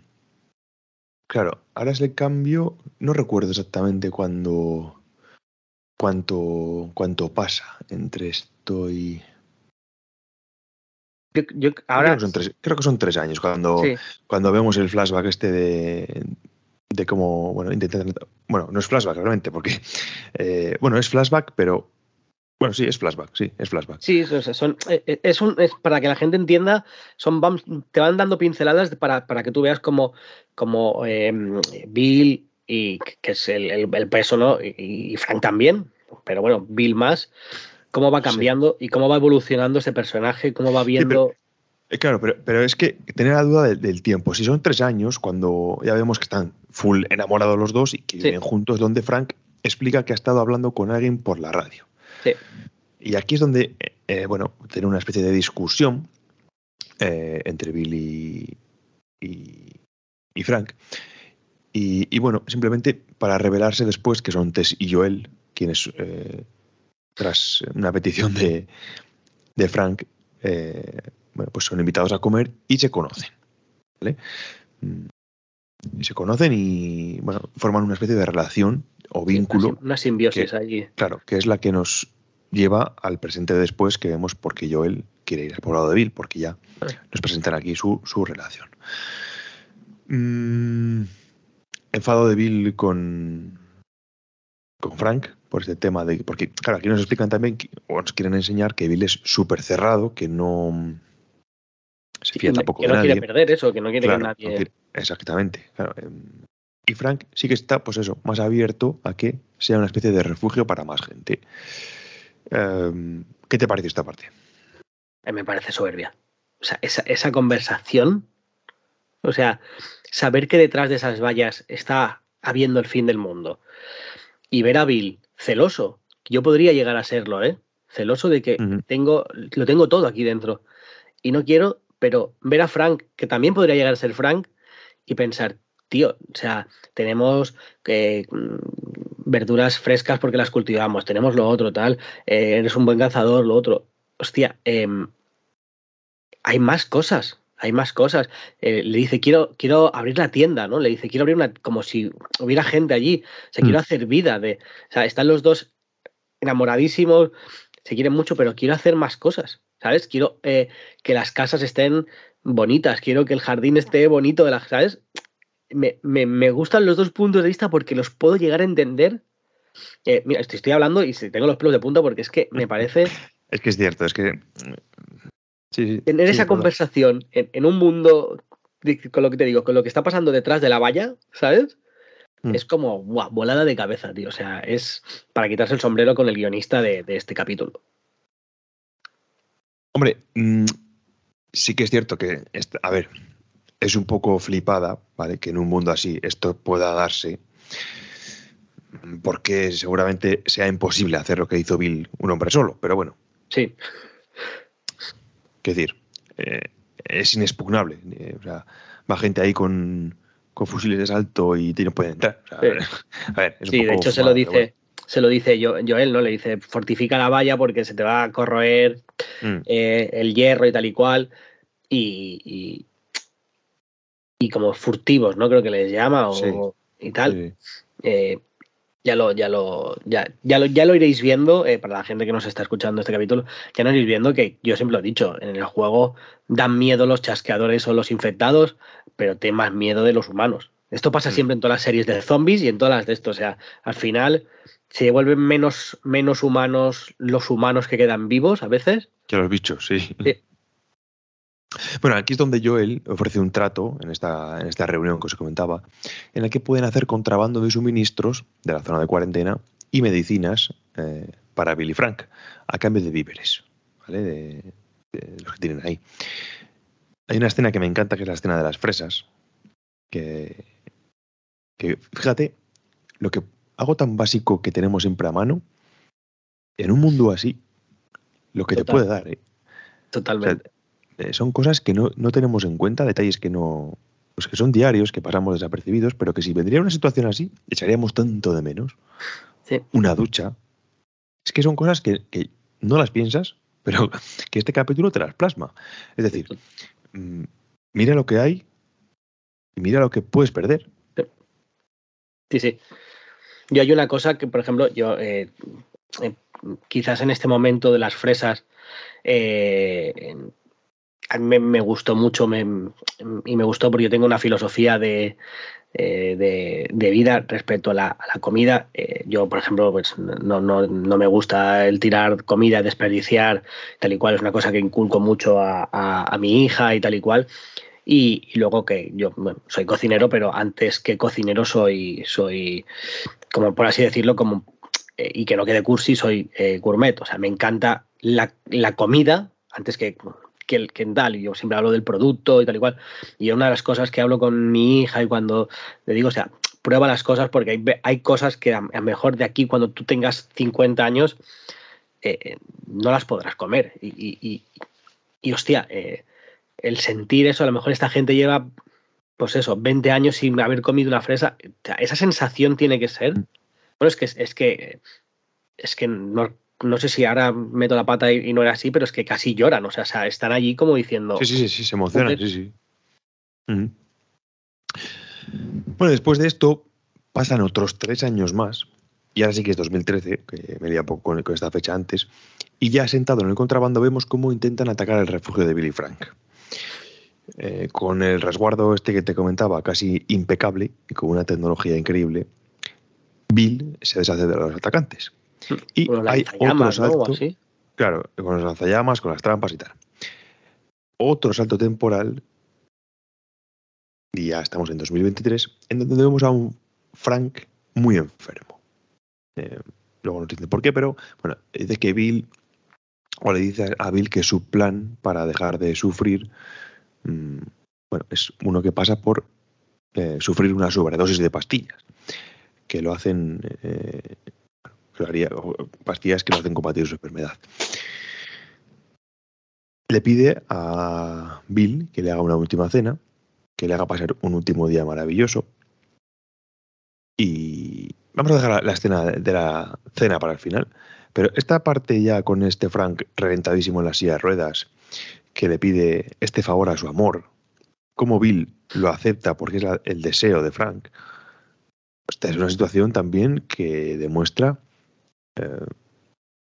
claro, ahora es el cambio, no recuerdo exactamente cuándo, cuánto, cuánto pasa entre esto y... Yo, ahora... creo, que son tres, años cuando, cuando vemos el flashback este de, de cómo, bueno, intentar, bueno, no es flashback realmente, porque, eh, bueno, es flashback, pero, bueno, sí, es flashback, sí, es flashback. Sí, son, eh, eh, es, un, es para que la gente entienda, son, te van dando pinceladas para, para que tú veas como, como Bill, y que es el, el, peso, ¿no? Y, Frank también, pero bueno, Bill más, cómo va cambiando y cómo va evolucionando ese personaje, cómo va viendo... claro, pero, pero, es que tener la duda del, tiempo. Si son tres años, cuando ya vemos que están full enamorados los dos y que viven juntos, donde Frank explica que ha estado hablando con alguien por la radio. Sí. Y aquí es donde, eh, eh, bueno, tiene una especie de discusión entre Billy y, Frank. Y, bueno, simplemente para revelarse después que son Tess y Joel quienes, tras una petición de, de Frank, bueno, pues son invitados a comer y se conocen. ¿vale? Mm. Y se conocen y bueno, forman una especie de relación o vínculo. Una simbiosis allí. Claro, que es la que nos lleva al presente después que vemos porque Joel quiere ir al poblado de Bill, porque ya nos presentan aquí su, relación. Mm, enfado de Bill con, con Frank por este tema de. Porque, claro, aquí nos explican también, o nos quieren enseñar que Bill es súper cerrado, que no se fía tampoco que no quiere perder eso, que no quiere que nadie. exactamente. Em, y Frank sí que está, pues eso, más abierto a que sea una especie de refugio para más gente. Em, ¿Qué te parece esta parte? Me parece soberbia. O sea, esa, esa conversación, o sea, saber que detrás de esas vallas está habiendo el fin del mundo y ver a Bill celoso, yo podría llegar a serlo, ¿eh? Celoso de que tengo, lo tengo todo aquí dentro y no quiero, pero ver a Frank, que también podría llegar a ser Frank, y pensar, tío, o sea, tenemos eh, verduras frescas porque las cultivamos, tenemos lo otro, tal, eh, eres un buen cazador, lo otro. Hostia, em, hay más cosas, hay más cosas. Eh, le dice, quiero, quiero abrir la tienda, ¿no? Le dice, quiero abrir una, como si hubiera gente allí. O sea, quiero mm. hacer vida de. O sea, están los dos enamoradísimos, se quieren mucho, pero quiero hacer más cosas. ¿Sabes? Quiero eh, que las casas estén bonitas, quiero que el jardín esté bonito de las, ¿sabes? Me, me, gustan los dos puntos de vista porque los puedo llegar a entender. Eh, mira, estoy, estoy hablando y tengo los pelos de punta porque es que me parece. *laughs* Es que es cierto, es que Tener esa conversación en, un mundo, con lo que te digo, con lo que está pasando detrás de la valla, ¿sabes? Mm. Es como, guau, volada de cabeza, tío. O sea, es para quitarse el sombrero con el guionista de, este capítulo. Hombre, mm, sí que es cierto que, a ver, es un poco flipada, ¿vale? Que en un mundo así esto pueda darse, porque seguramente sea imposible hacer lo que hizo Bill un hombre solo, pero bueno. Sí. Es decir, eh, es inexpugnable. Eh, o sea, va gente ahí con, fusiles de salto y no pueden entrar. *laughs* sí, de hecho se lo dice. Se lo dice Joel, ¿no? Le dice, fortifica la valla porque se te va a corroer mm. eh, el hierro y tal y cual. Y, y, como furtivos, ¿no? Creo que les llama o, y tal ya lo, ya lo, ya, ya lo, ya lo iréis viendo, eh, para la gente que nos está escuchando este capítulo, ya no iréis viendo que yo siempre lo he dicho, en el juego dan miedo los chasqueadores o los infectados, pero te más miedo de los humanos. Esto pasa mm. siempre en todas las series de zombies y en todas las de esto. O sea, al final se vuelven menos, menos humanos los humanos que quedan vivos a veces. Que los bichos, sí. Bueno, aquí es donde Joel ofrece un trato en esta, en esta reunión que os comentaba, en la que pueden hacer contrabando de suministros de la zona de cuarentena y medicinas eh, para Billy Frank, a cambio de víveres, ¿vale? De, los que tienen ahí. Hay una escena que me encanta, que es la escena de las fresas, que, que fíjate, lo que hago tan básico que tenemos siempre a mano, en un mundo así, lo que te puede dar. ¿eh? Totalmente. Eh, son cosas que no, tenemos en cuenta, detalles que no. Pues que son diarios, que pasamos desapercibidos, pero que si vendría una situación así, echaríamos tanto de menos. Una ducha. Es que son cosas que, no las piensas, pero que este capítulo te las plasma. Es decir, mm, mira lo que hay y mira lo que puedes perder. Sí, sí. Yo hay una cosa que, por ejemplo, yo eh, eh, quizás en este momento de las fresas, eh, a mí me, gustó mucho y me gustó porque yo tengo una filosofía de, eh, de, vida respecto a la, comida. Yo, por ejemplo, pues no, no, no, me gusta el tirar comida, desperdiciar, tal y cual. Es una cosa que inculco mucho a, a, mi hija y tal y cual. Y, luego que yo soy cocinero, pero antes que cocinero soy, soy como por así decirlo, como eh, y que no quede cursi, soy gourmet. O sea, me encanta la, la comida antes que que el que tal, y yo siempre hablo del producto y tal y cual. Y una de las cosas que hablo con mi hija y cuando le digo, o sea, prueba las cosas porque hay, hay cosas que a mejor de aquí cuando tú tengas 50 años eh, eh, no las podrás comer. Y, y, hostia, eh, el sentir eso, a lo mejor esta gente lleva, pues eso, 20 años sin haber comido una fresa. esa sensación tiene que ser. Bueno, es que es que es que no, no sé si ahora meto la pata y, no era así, pero es que casi lloran, o sea, están allí como diciendo... Sí, sí, sí, se emocionan, sí, sí. Bueno, después de esto pasan otros tres años más, y ahora sí que es 2013, que me un poco con, esta fecha antes, y ya sentado en el contrabando vemos cómo intentan atacar el refugio de Billy Frank. Eh, con el resguardo este que te comentaba, casi impecable y con una tecnología increíble, Bill se deshace de los atacantes y hay otro salto. Claro, con los lanzallamas, con las trampas y tal. Otro salto temporal, y ya estamos en 2023, en donde vemos a un Frank muy enfermo. Eh, luego no entiende por qué, pero bueno, dice que Bill, o le dice a Bill que su plan para dejar de sufrir, mm, bueno, es uno que pasa por eh, sufrir una sobredosis de pastillas, que lo hacen eh, pastillas que no hacen combatir su enfermedad. le pide a Bill que le haga una última cena, que le haga pasar un último día maravilloso. Y vamos a dejar la escena de la cena para el final. Pero esta parte ya con este Frank reventadísimo en la silla de ruedas, que le pide este favor a su amor, como Bill lo acepta porque es el deseo de Frank, esta es una situación también que demuestra eh,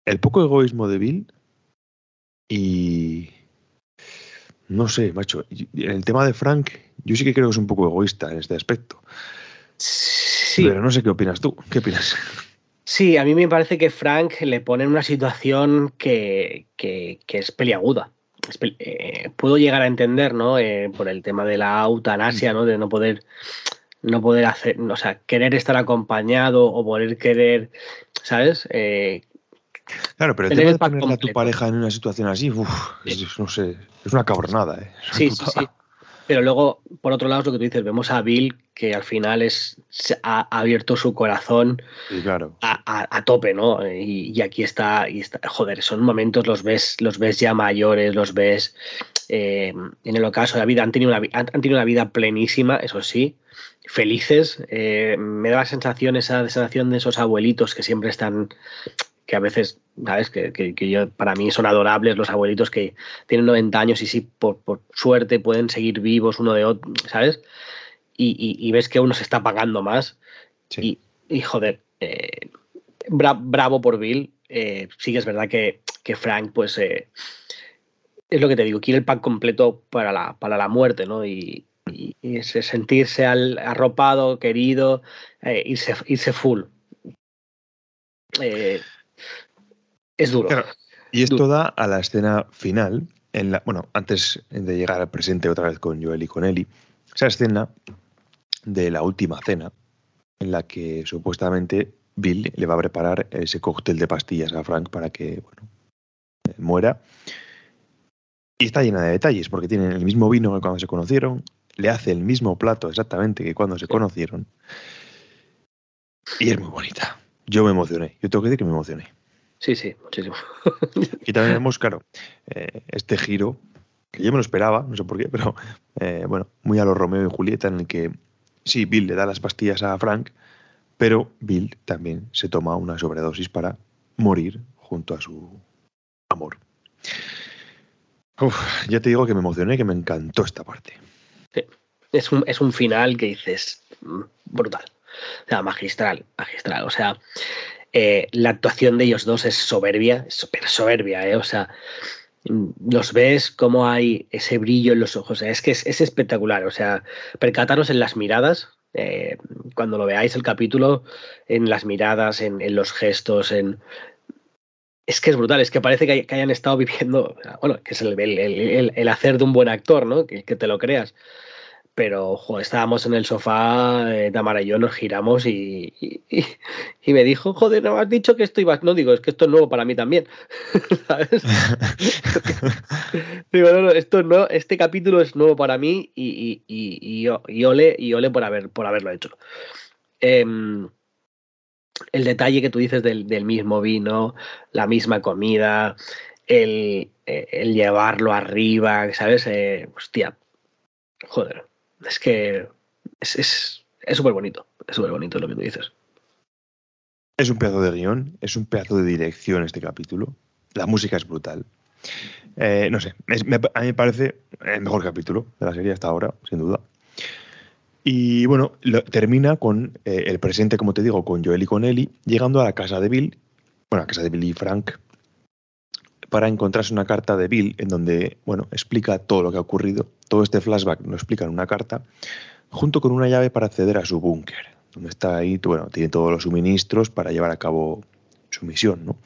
el poco egoísmo de Bill y no sé, macho, en el tema de Frank, yo sí que creo que es un poco egoísta en este aspecto. Sí. Pero no sé qué opinas tú. ¿Qué opinas? Sí, a mí me parece que Frank le pone en una situación que, es peliaguda. Eh, puedo llegar a entender, ¿no? Eh, por el tema de la eutanasia, ¿no? De no poder, no poder hacer, o sea, querer estar acompañado o poder querer, ¿sabes? Eh, claro, pero el tema de poner a tu pareja en una situación así, es, no sé, es una cabronada, ¿eh? sí, sí, sí. Pero luego, por otro lado, es lo que tú dices, vemos a Bill que al final es, ha abierto su corazón a, tope, ¿no? Y, aquí está, y está, joder, son momentos, los ves, los ves ya mayores, los ves eh, en el ocaso de la vida, han tenido, una, han, tenido una vida plenísima, eso sí, felices. Eh, me da la sensación, esa sensación de esos abuelitos que siempre están que a veces, ¿sabes? Que, que, yo, para mí son adorables los abuelitos que tienen 90 años y sí, por, suerte pueden seguir vivos uno de otro, ¿sabes? Y, ves que uno se está pagando más. Y, joder, eh, bravo por Bill. Eh, sí que es verdad que, Frank, pues, eh, es lo que te digo, quiere el pack completo para la, para la muerte, ¿no? Y, sentirse al, arropado, querido, irse, irse full. Eh, es duro. Y esto da a la escena final, en la, bueno, antes de llegar al presente otra vez con Joel y con Ellie, esa escena de la última cena, en la que supuestamente Bill le va a preparar ese cóctel de pastillas a Frank para que bueno, eh, muera. Y está llena de detalles, porque tienen el mismo vino que cuando se conocieron, le hace el mismo plato exactamente que cuando se conocieron. Y es muy bonita. Yo me emocioné. Yo tengo que decir que me emocioné. Sí, sí, muchísimo. y también vemos, claro, eh, este giro, que yo me lo esperaba, no sé por qué, pero eh, bueno, muy a los Romeo y Julieta, en el que sí, Bill le da las pastillas a Frank, pero Bill también se toma una sobredosis para morir junto a su amor. ya te digo que me emocioné, que me encantó esta parte. Sí. Es un, es un final que dices mm, brutal. O sea, magistral, magistral. O sea, eh, la actuación de ellos dos es soberbia, súper soberbia, ¿eh? O sea, los ves como hay ese brillo en los ojos, es que es, espectacular, o sea, percataros en las miradas, eh, cuando lo veáis el capítulo, en las miradas, en, los gestos, en... Es que es brutal, es que parece que, hayan estado viviendo, bueno, que es el, hacer de un buen actor, ¿no? que te lo creas pero estábamos en el sofá, eh, Tamara y yo nos giramos y, y, me dijo, joder, no has dicho que esto iba, no digo, es que esto es nuevo para mí también, *laughs* ¿sabes? *laughs* digo, no, no, esto no, este capítulo es nuevo para mí y, y, y ole, y ole por, haber, por haberlo hecho. Em, el detalle que tú dices del, del mismo vino, la misma comida, el, eh, el llevarlo arriba, ¿sabes? Eh, hostia, joder es que es súper bonito, es súper bonito lo que tú dices. Es un pedazo de guion, es un pedazo de dirección este capítulo. La música es brutal. Eh, no sé, a mí me parece el mejor capítulo de la serie hasta ahora, sin duda. Y bueno, termina con eh, el presente, como te digo, con Joel y con Ellie, llegando a la casa de Bill, bueno, a la casa de Bill y Frank, para encontrarse una carta de Bill en donde, bueno, explica todo lo que ha ocurrido. Todo este flashback lo explica en una carta, junto con una llave para acceder a su búnker, donde está ahí, bueno, tiene todos los suministros para llevar a cabo su misión, ¿no?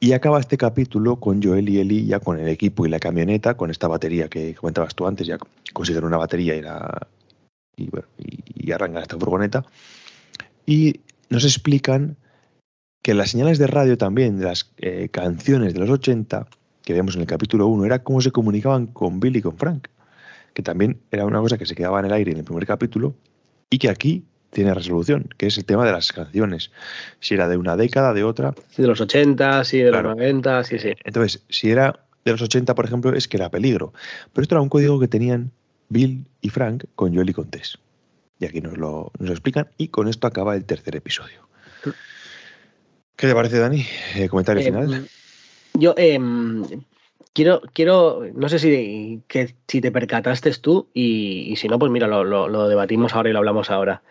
Y acaba este capítulo con Joel y Eli ya con el equipo y la camioneta, con esta batería que comentabas tú antes, ya consiguen una batería y, la, y, bueno, esta furgoneta. Y nos explican que las señales de radio también, de las eh, canciones de los 80, que vemos en el capítulo 1, era cómo se comunicaban con Billy y con Frank, que también era una cosa que se quedaba en el aire en el primer capítulo y que aquí tiene resolución, que es el tema de las canciones. Si era de una década, de otra. Sí, de los 80, sí, de los 90, sí, sí. Entonces, si era de los 80, por ejemplo, es que era peligro. Pero esto era un código que tenían Bill y Frank con Joel y con Tess. Y aquí nos lo, nos explican. Y con esto acaba el tercer episodio. ¿Qué te parece, Dani? Eh, comentario Eh, final. Yo em, quiero, quiero, no sé si, que, si te percataste tú y, y si no, pues mira, lo, lo- lo debatimos ahora y lo hablamos ahora.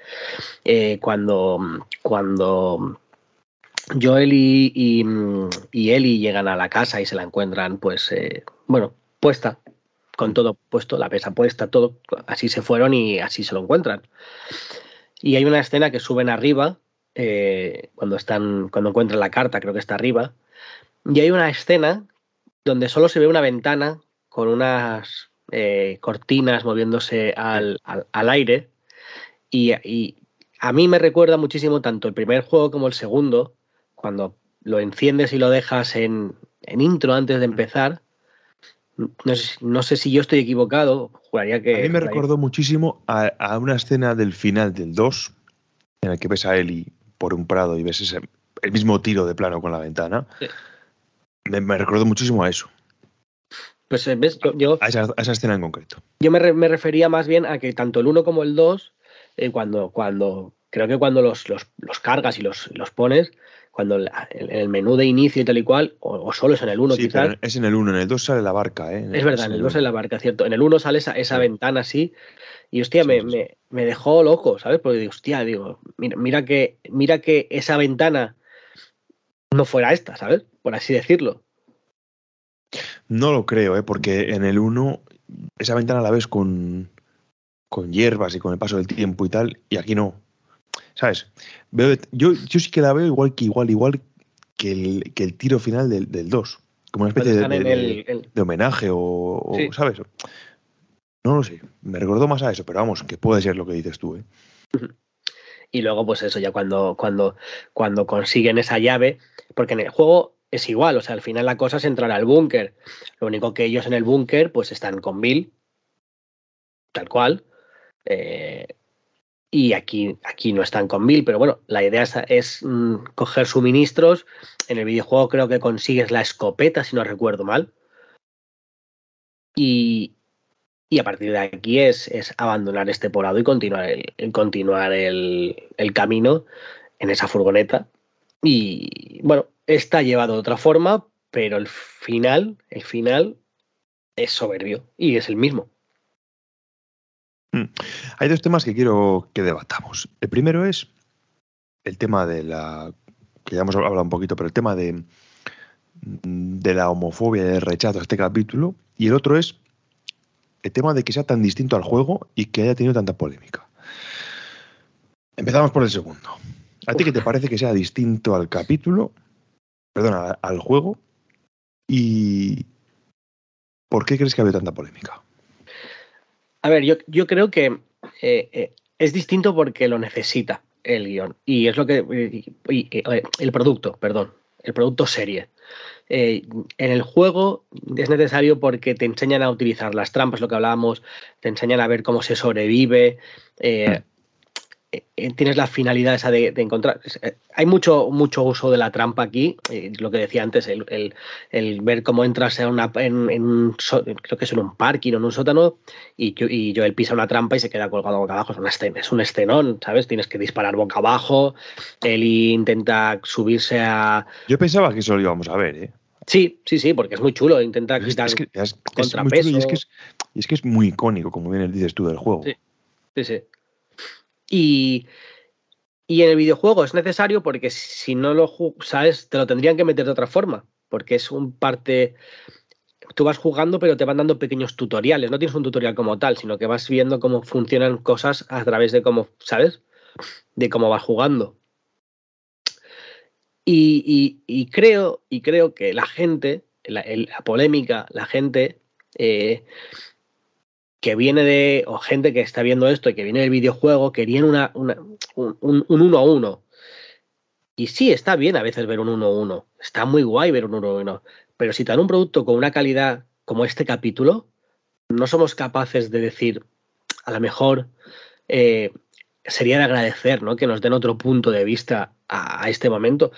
Eh, cuando, cuando Joel y, y, y Ellie llegan a la casa y se la encuentran, pues, eh, bueno, puesta, con todo puesto, la pesa puesta, todo, así se fueron y así se lo encuentran. Y hay una escena que suben arriba, eh, cuando están, cuando encuentran la carta, creo que está arriba, y hay una escena donde solo se ve una ventana con unas eh, cortinas moviéndose al, al- al aire. Y, y a mí me recuerda muchísimo tanto el primer juego como el segundo, cuando lo enciendes y lo dejas en, en intro antes de empezar. No sé, no sé si yo estoy equivocado, juraría que... A mí me recordó muchísimo a, a una escena del final del 2, en la que ves a Ellie por un prado y ves ese, el mismo tiro de plano con la ventana. Sí. Me, me recordó muchísimo a eso, Pues eh, ves, yo, yo- a esa, a esa escena en concreto. Yo me, re- me refería más bien a que tanto el 1 como el 2, eh, cuando, cuando, creo que cuando los, los, los cargas y los, los pones, cuando en el menú de inicio y tal y cual, o, o solo es en el 1 Sí, quizás, pero es en el 1, en el 2 sale la barca. ¿eh? es verdad, en el 2 es la barca, cierto. En el 1 sale esa, esa Sí. ventana así, y hostia, Sí, me, sí, me, me dejó loco, ¿sabes? Porque digo, hostia, digo, mira, mira, que, mira que esa ventana no fuera esta, ¿sabes? Por así decirlo. No lo creo, ¿eh? porque en el 1 esa ventana la ves con, con hierbas y con el paso del tiempo y tal, y aquí no. ¿Sabes? Veo, yo, yo sí que la veo igual que igual, igual que el, que el tiro final del, del 2. Como una especie de, de- en de- el- el- de homenaje o. ¿sabes? No lo sé. Me recordó más a eso, pero vamos, que puede ser lo que dices tú, ¿eh? Y luego, pues eso, ya cuando, cuando, cuando consiguen esa llave, porque en el juego es igual, o sea, al final la cosa es entrar al búnker. Lo único que ellos en el búnker, pues están con Bill, tal cual. eh, y aquí, aquí no están con Bill, pero bueno, la idea es, mm, coger suministros. En el videojuego creo que consigues la escopeta, si no recuerdo mal. Y, y a partir de aquí es, es abandonar este poblado y continuar el, el continuar el, el camino en esa furgoneta. Y bueno, está llevado de otra forma, pero el final, el final es soberbio y es el mismo. Hay dos temas que quiero que debatamos. El primero es el tema de la. que ya hemos hablado un poquito, pero el tema de, de la homofobia y del rechazo a este capítulo. Y el otro es el tema de que sea tan distinto al juego y que haya tenido tanta polémica. Empezamos por el segundo. ¿A ti qué te parece que sea distinto al capítulo? Perdón, a- al juego. ¿Y por qué crees que ha habido tanta polémica? A ver, yo, yo creo que eh, eh, es distinto porque lo necesita el guion. Y es lo que. y- y- y, eh, el producto, perdón. El producto serie. Eh, en el juego es necesario porque te enseñan a utilizar las trampas, lo que hablábamos, te enseñan a ver cómo se sobrevive. eh, tienes la finalidad esa de, de encontrar. eh, hay mucho, mucho uso de la trampa aquí, eh, lo que decía antes, el, el- el ver cómo entras en, una, en, en un, creo que es en un parking o en un sótano, y, yo- y Joel pisa una trampa y se queda colgado boca abajo. Es, una es un escenón, ¿sabes? Tienes que disparar boca abajo, él intenta subirse a... Yo pensaba que eso lo íbamos a ver, ¿eh? Sí, sí, sí, porque es muy chulo, intenta Es, quitar... es que, es- es contrapeso. muy chulo y es que es, y es que es muy icónico, como bien dices tú, del juego. Sí. Sí, sí. Y, y en el videojuego es necesario porque si no lo sabes, te lo tendrían que meter de otra forma. Porque es un parte. Tú vas jugando, pero te van dando pequeños tutoriales. No tienes un tutorial como tal, sino que vas viendo cómo funcionan cosas a través de cómo, ¿sabes? De cómo vas jugando. Y, y- creo, y creo que la gente, la, la polémica, la gente. eh, que viene de, o gente que está viendo esto y que viene del videojuego, querían una, un, un, un uno a uno. Y sí, está bien a veces ver un uno a uno. Está muy guay ver un uno a uno. Pero si te dan un producto con una calidad como este capítulo, no somos capaces de decir, a lo mejor eh, sería de agradecer ¿no? que nos den otro punto de vista a, a este momento.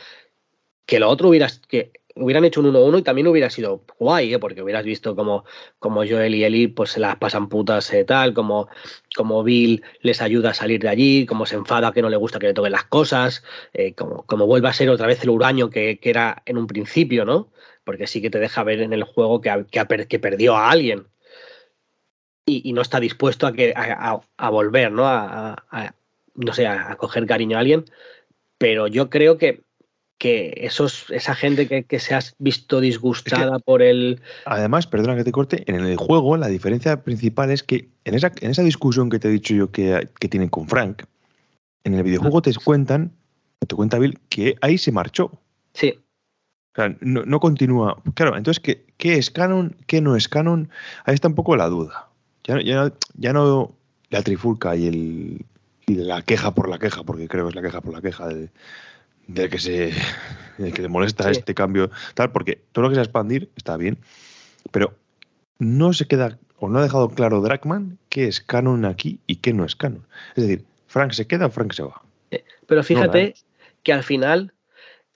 Que lo otro hubiera, que hubieran hecho un 1-1 y también hubiera sido guay, ¿eh? porque hubieras visto como, como Joel y Eli pues se las pasan putas eh, tal, como, como Bill les ayuda a salir de allí, como se enfada que no le gusta que le toquen las cosas, eh, como, como vuelve a ser otra vez el huraño que, que, era en un principio, ¿no? Porque sí que te deja ver en el juego que, que, que perdió a alguien. Y, y, no está dispuesto a, que, a, a volver, ¿no? A, no sé, a coger cariño a alguien. Pero yo creo que que esos, esa gente que, que se ha visto disgustada por el. Además, perdona que te corte, en el juego la diferencia principal es que en esa, en esa discusión que te he dicho yo que, que tienen con Frank, en el videojuego te cuentan, te cuenta Bill, que ahí se marchó. Sí. O sea, no, no continúa. Claro, entonces, ¿qué, ¿qué, es canon? ¿Qué no es canon? Ahí está un poco la duda. Ya, ya, ya no la trifulca y, el, y la queja por la queja, porque creo que es la queja por la queja de, del que se que le molesta sí. este cambio tal porque todo lo que sea expandir está bien pero no se queda o no ha dejado claro Dragman qué es canon aquí y qué no es canon es decir Frank se queda o Frank se va eh, pero fíjate no, que al final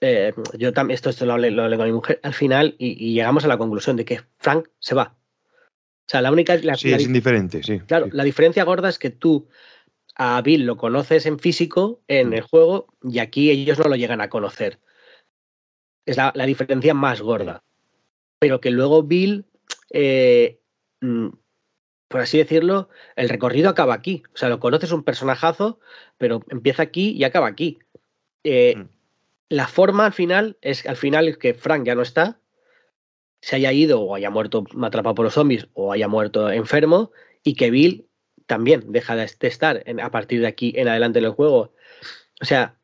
eh, yo también esto, esto lo, hablé, lo hablé con mi mujer al final y, y, llegamos a la conclusión de que Frank se va o sea la única la, sí la, es indiferente sí claro sí. la diferencia gorda es que tú a Bill lo conoces en físico en el juego y aquí ellos no lo llegan a conocer. Es la, la diferencia más gorda. Pero que luego Bill, eh, mm, por así decirlo, el recorrido acaba aquí. O sea, lo conoces un personajazo, pero empieza aquí y acaba aquí. Eh, mm. La forma al final es al final es que Frank ya no está, se haya ido o haya muerto atrapado por los zombies o haya muerto enfermo y que Bill también deja de estar a partir de aquí en adelante en el juego. O sea,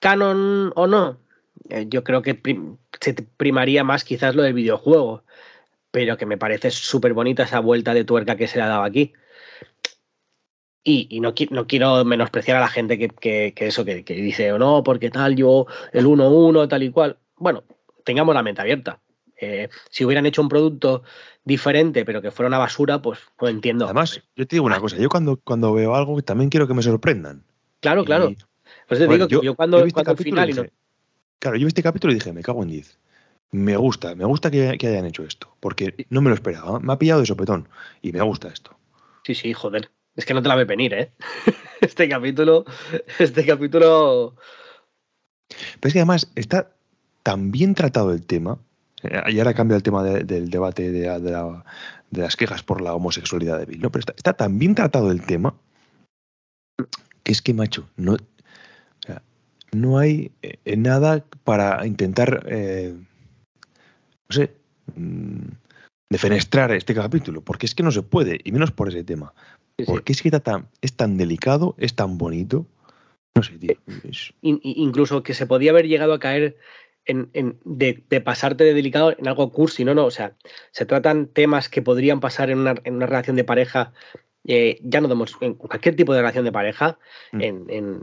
canon o no, eh, yo creo que se primaría más quizás lo del videojuego, pero que me parece súper bonita esa vuelta de tuerca que se le ha dado aquí. Y, no, quiero menospreciar a la gente que eso, que, que, dice, o no, porque tal, yo el 1-1, tal y cual. Bueno, tengamos la mente abierta. Si hubieran hecho un producto diferente, pero que fuera una basura, pues, pues entiendo. Además, yo te digo una cosa, yo cuando, cuando veo algo también quiero que me sorprendan. Claro, y, claro. Pues te bueno, digo yo, que yo cuando, yo este cuando final dije, no... Claro, yo vi este capítulo y dije, me cago en 10. Me gusta, me gusta que, que, hayan hecho esto, porque no me lo esperaba. Me ha pillado de sopetón y me gusta esto. Sí, sí, joder. Es que no te la ve venir, ¿eh? *laughs* Este capítulo, este capítulo... Pero es que además está tan bien tratado el tema, y ahora cambia el tema de, del debate de, de, la, de, las quejas por la homosexualidad de Bill, ¿no? Pero está, está, tan bien tratado el tema que es que, macho, no, o sea, no hay eh, nada para intentar, eh, no sé, mmm, defenestrar este capítulo, porque es que no se puede, y menos por ese tema. Sí, porque sí. es que está tan, es tan delicado, es tan bonito. No sé, tío. Es... Incluso que se podía haber llegado a caer en, en, de, de, pasarte de delicado en algo cursi, no, no, o sea, se tratan temas que podrían pasar en una, en una relación de pareja, eh, ya no damos, en cualquier tipo de relación de pareja, mm. en, en,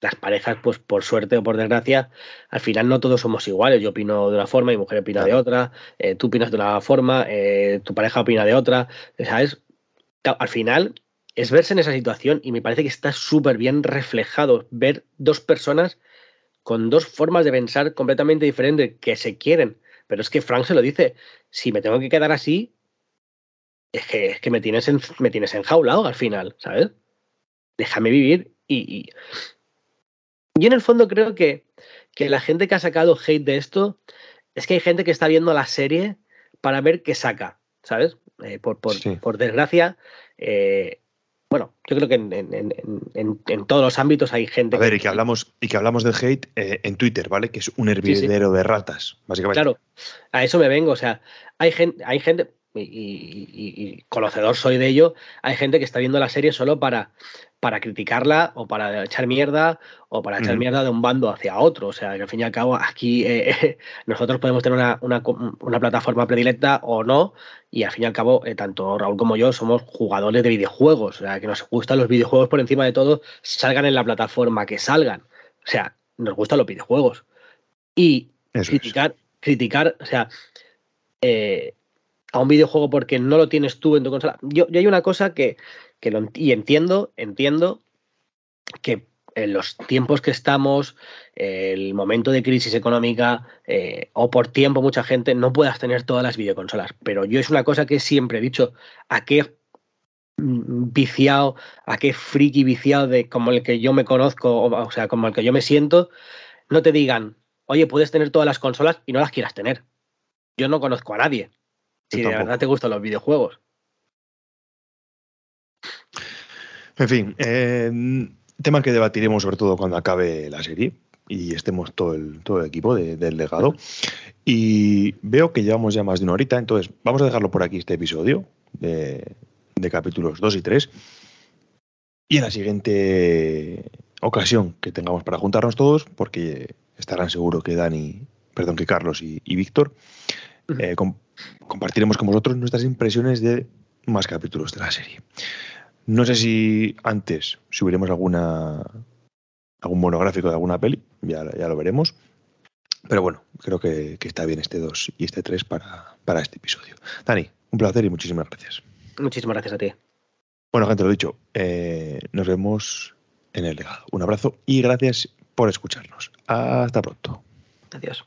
las parejas, pues por suerte o por desgracia, al final no todos somos iguales, yo opino de una forma, mi mujer opina claro. de otra, eh, tú opinas de una forma, eh, tu pareja opina de otra, ¿sabes? Al final es verse en esa situación y me parece que está súper bien reflejado ver dos personas con dos formas de pensar completamente diferentes que se quieren. Pero es que Frank se lo dice, si me tengo que quedar así, es que, es que me, tienes en, me tienes enjaulado al final, ¿sabes? Déjame vivir y, y... Yo en el fondo creo que, que la gente que ha sacado hate de esto es que hay gente que está viendo la serie para ver qué saca, ¿sabes? Eh, por, por, sí. por, desgracia, eh, bueno, yo creo que en, en, en, en, todos los ámbitos hay gente. A ver, que... y que hablamos, y que hablamos del hate eh, en Twitter, ¿vale? Que es un hervidero sí, sí. de ratas, básicamente. Claro, a eso me vengo. O sea, hay gente, hay gente, y, y, y, conocedor soy de ello, hay gente que está viendo la serie solo para, para criticarla o para echar mierda o para echar mierda de un bando hacia otro. O sea, que al fin y al cabo aquí eh, *laughs* nosotros podemos tener una, una, una, plataforma predilecta o no y al fin y al cabo eh, tanto Raúl como yo somos jugadores de videojuegos. O sea, que nos gustan los videojuegos por encima de todo, salgan en la plataforma que salgan. O sea, nos gustan los videojuegos. Y Eso criticar, es. criticar, o sea, eh, a un videojuego porque no lo tienes tú en tu consola. Yo, hay una cosa que, lo, y entiendo, entiendo que en los tiempos que estamos, el momento de crisis económica eh, o por tiempo mucha gente no puedas tener todas las videoconsolas. Pero yo es una cosa que siempre he dicho, ¿a qué viciado, a qué friki viciado de como el que yo me conozco, o, sea, como el que yo me siento, no te digan, oye, puedes tener todas las consolas y no las quieras tener. Yo no conozco a nadie. Si de verdad te gustan los videojuegos. En fin, eh, tema que debatiremos sobre todo cuando acabe la serie y estemos todo el, todo el equipo del legado. Y veo que llevamos ya más de una horita, entonces vamos a dejarlo por aquí este episodio de, de capítulos 2 y 3. Y en la siguiente ocasión que tengamos para juntarnos todos, porque estarán seguro que Dani, perdón, que Carlos y, Víctor, eh, compartiremos con vosotros nuestras impresiones de más capítulos de la serie. No sé si antes subiremos alguna algún monográfico de alguna peli, ya, ya lo veremos. Pero bueno, creo que, está bien este 2 y este 3 para, para este episodio. Dani, un placer y muchísimas gracias. Muchísimas gracias a ti. Bueno, gente, lo dicho, eh, nos vemos en el legado. Un abrazo y gracias por escucharnos. Hasta pronto. Adiós.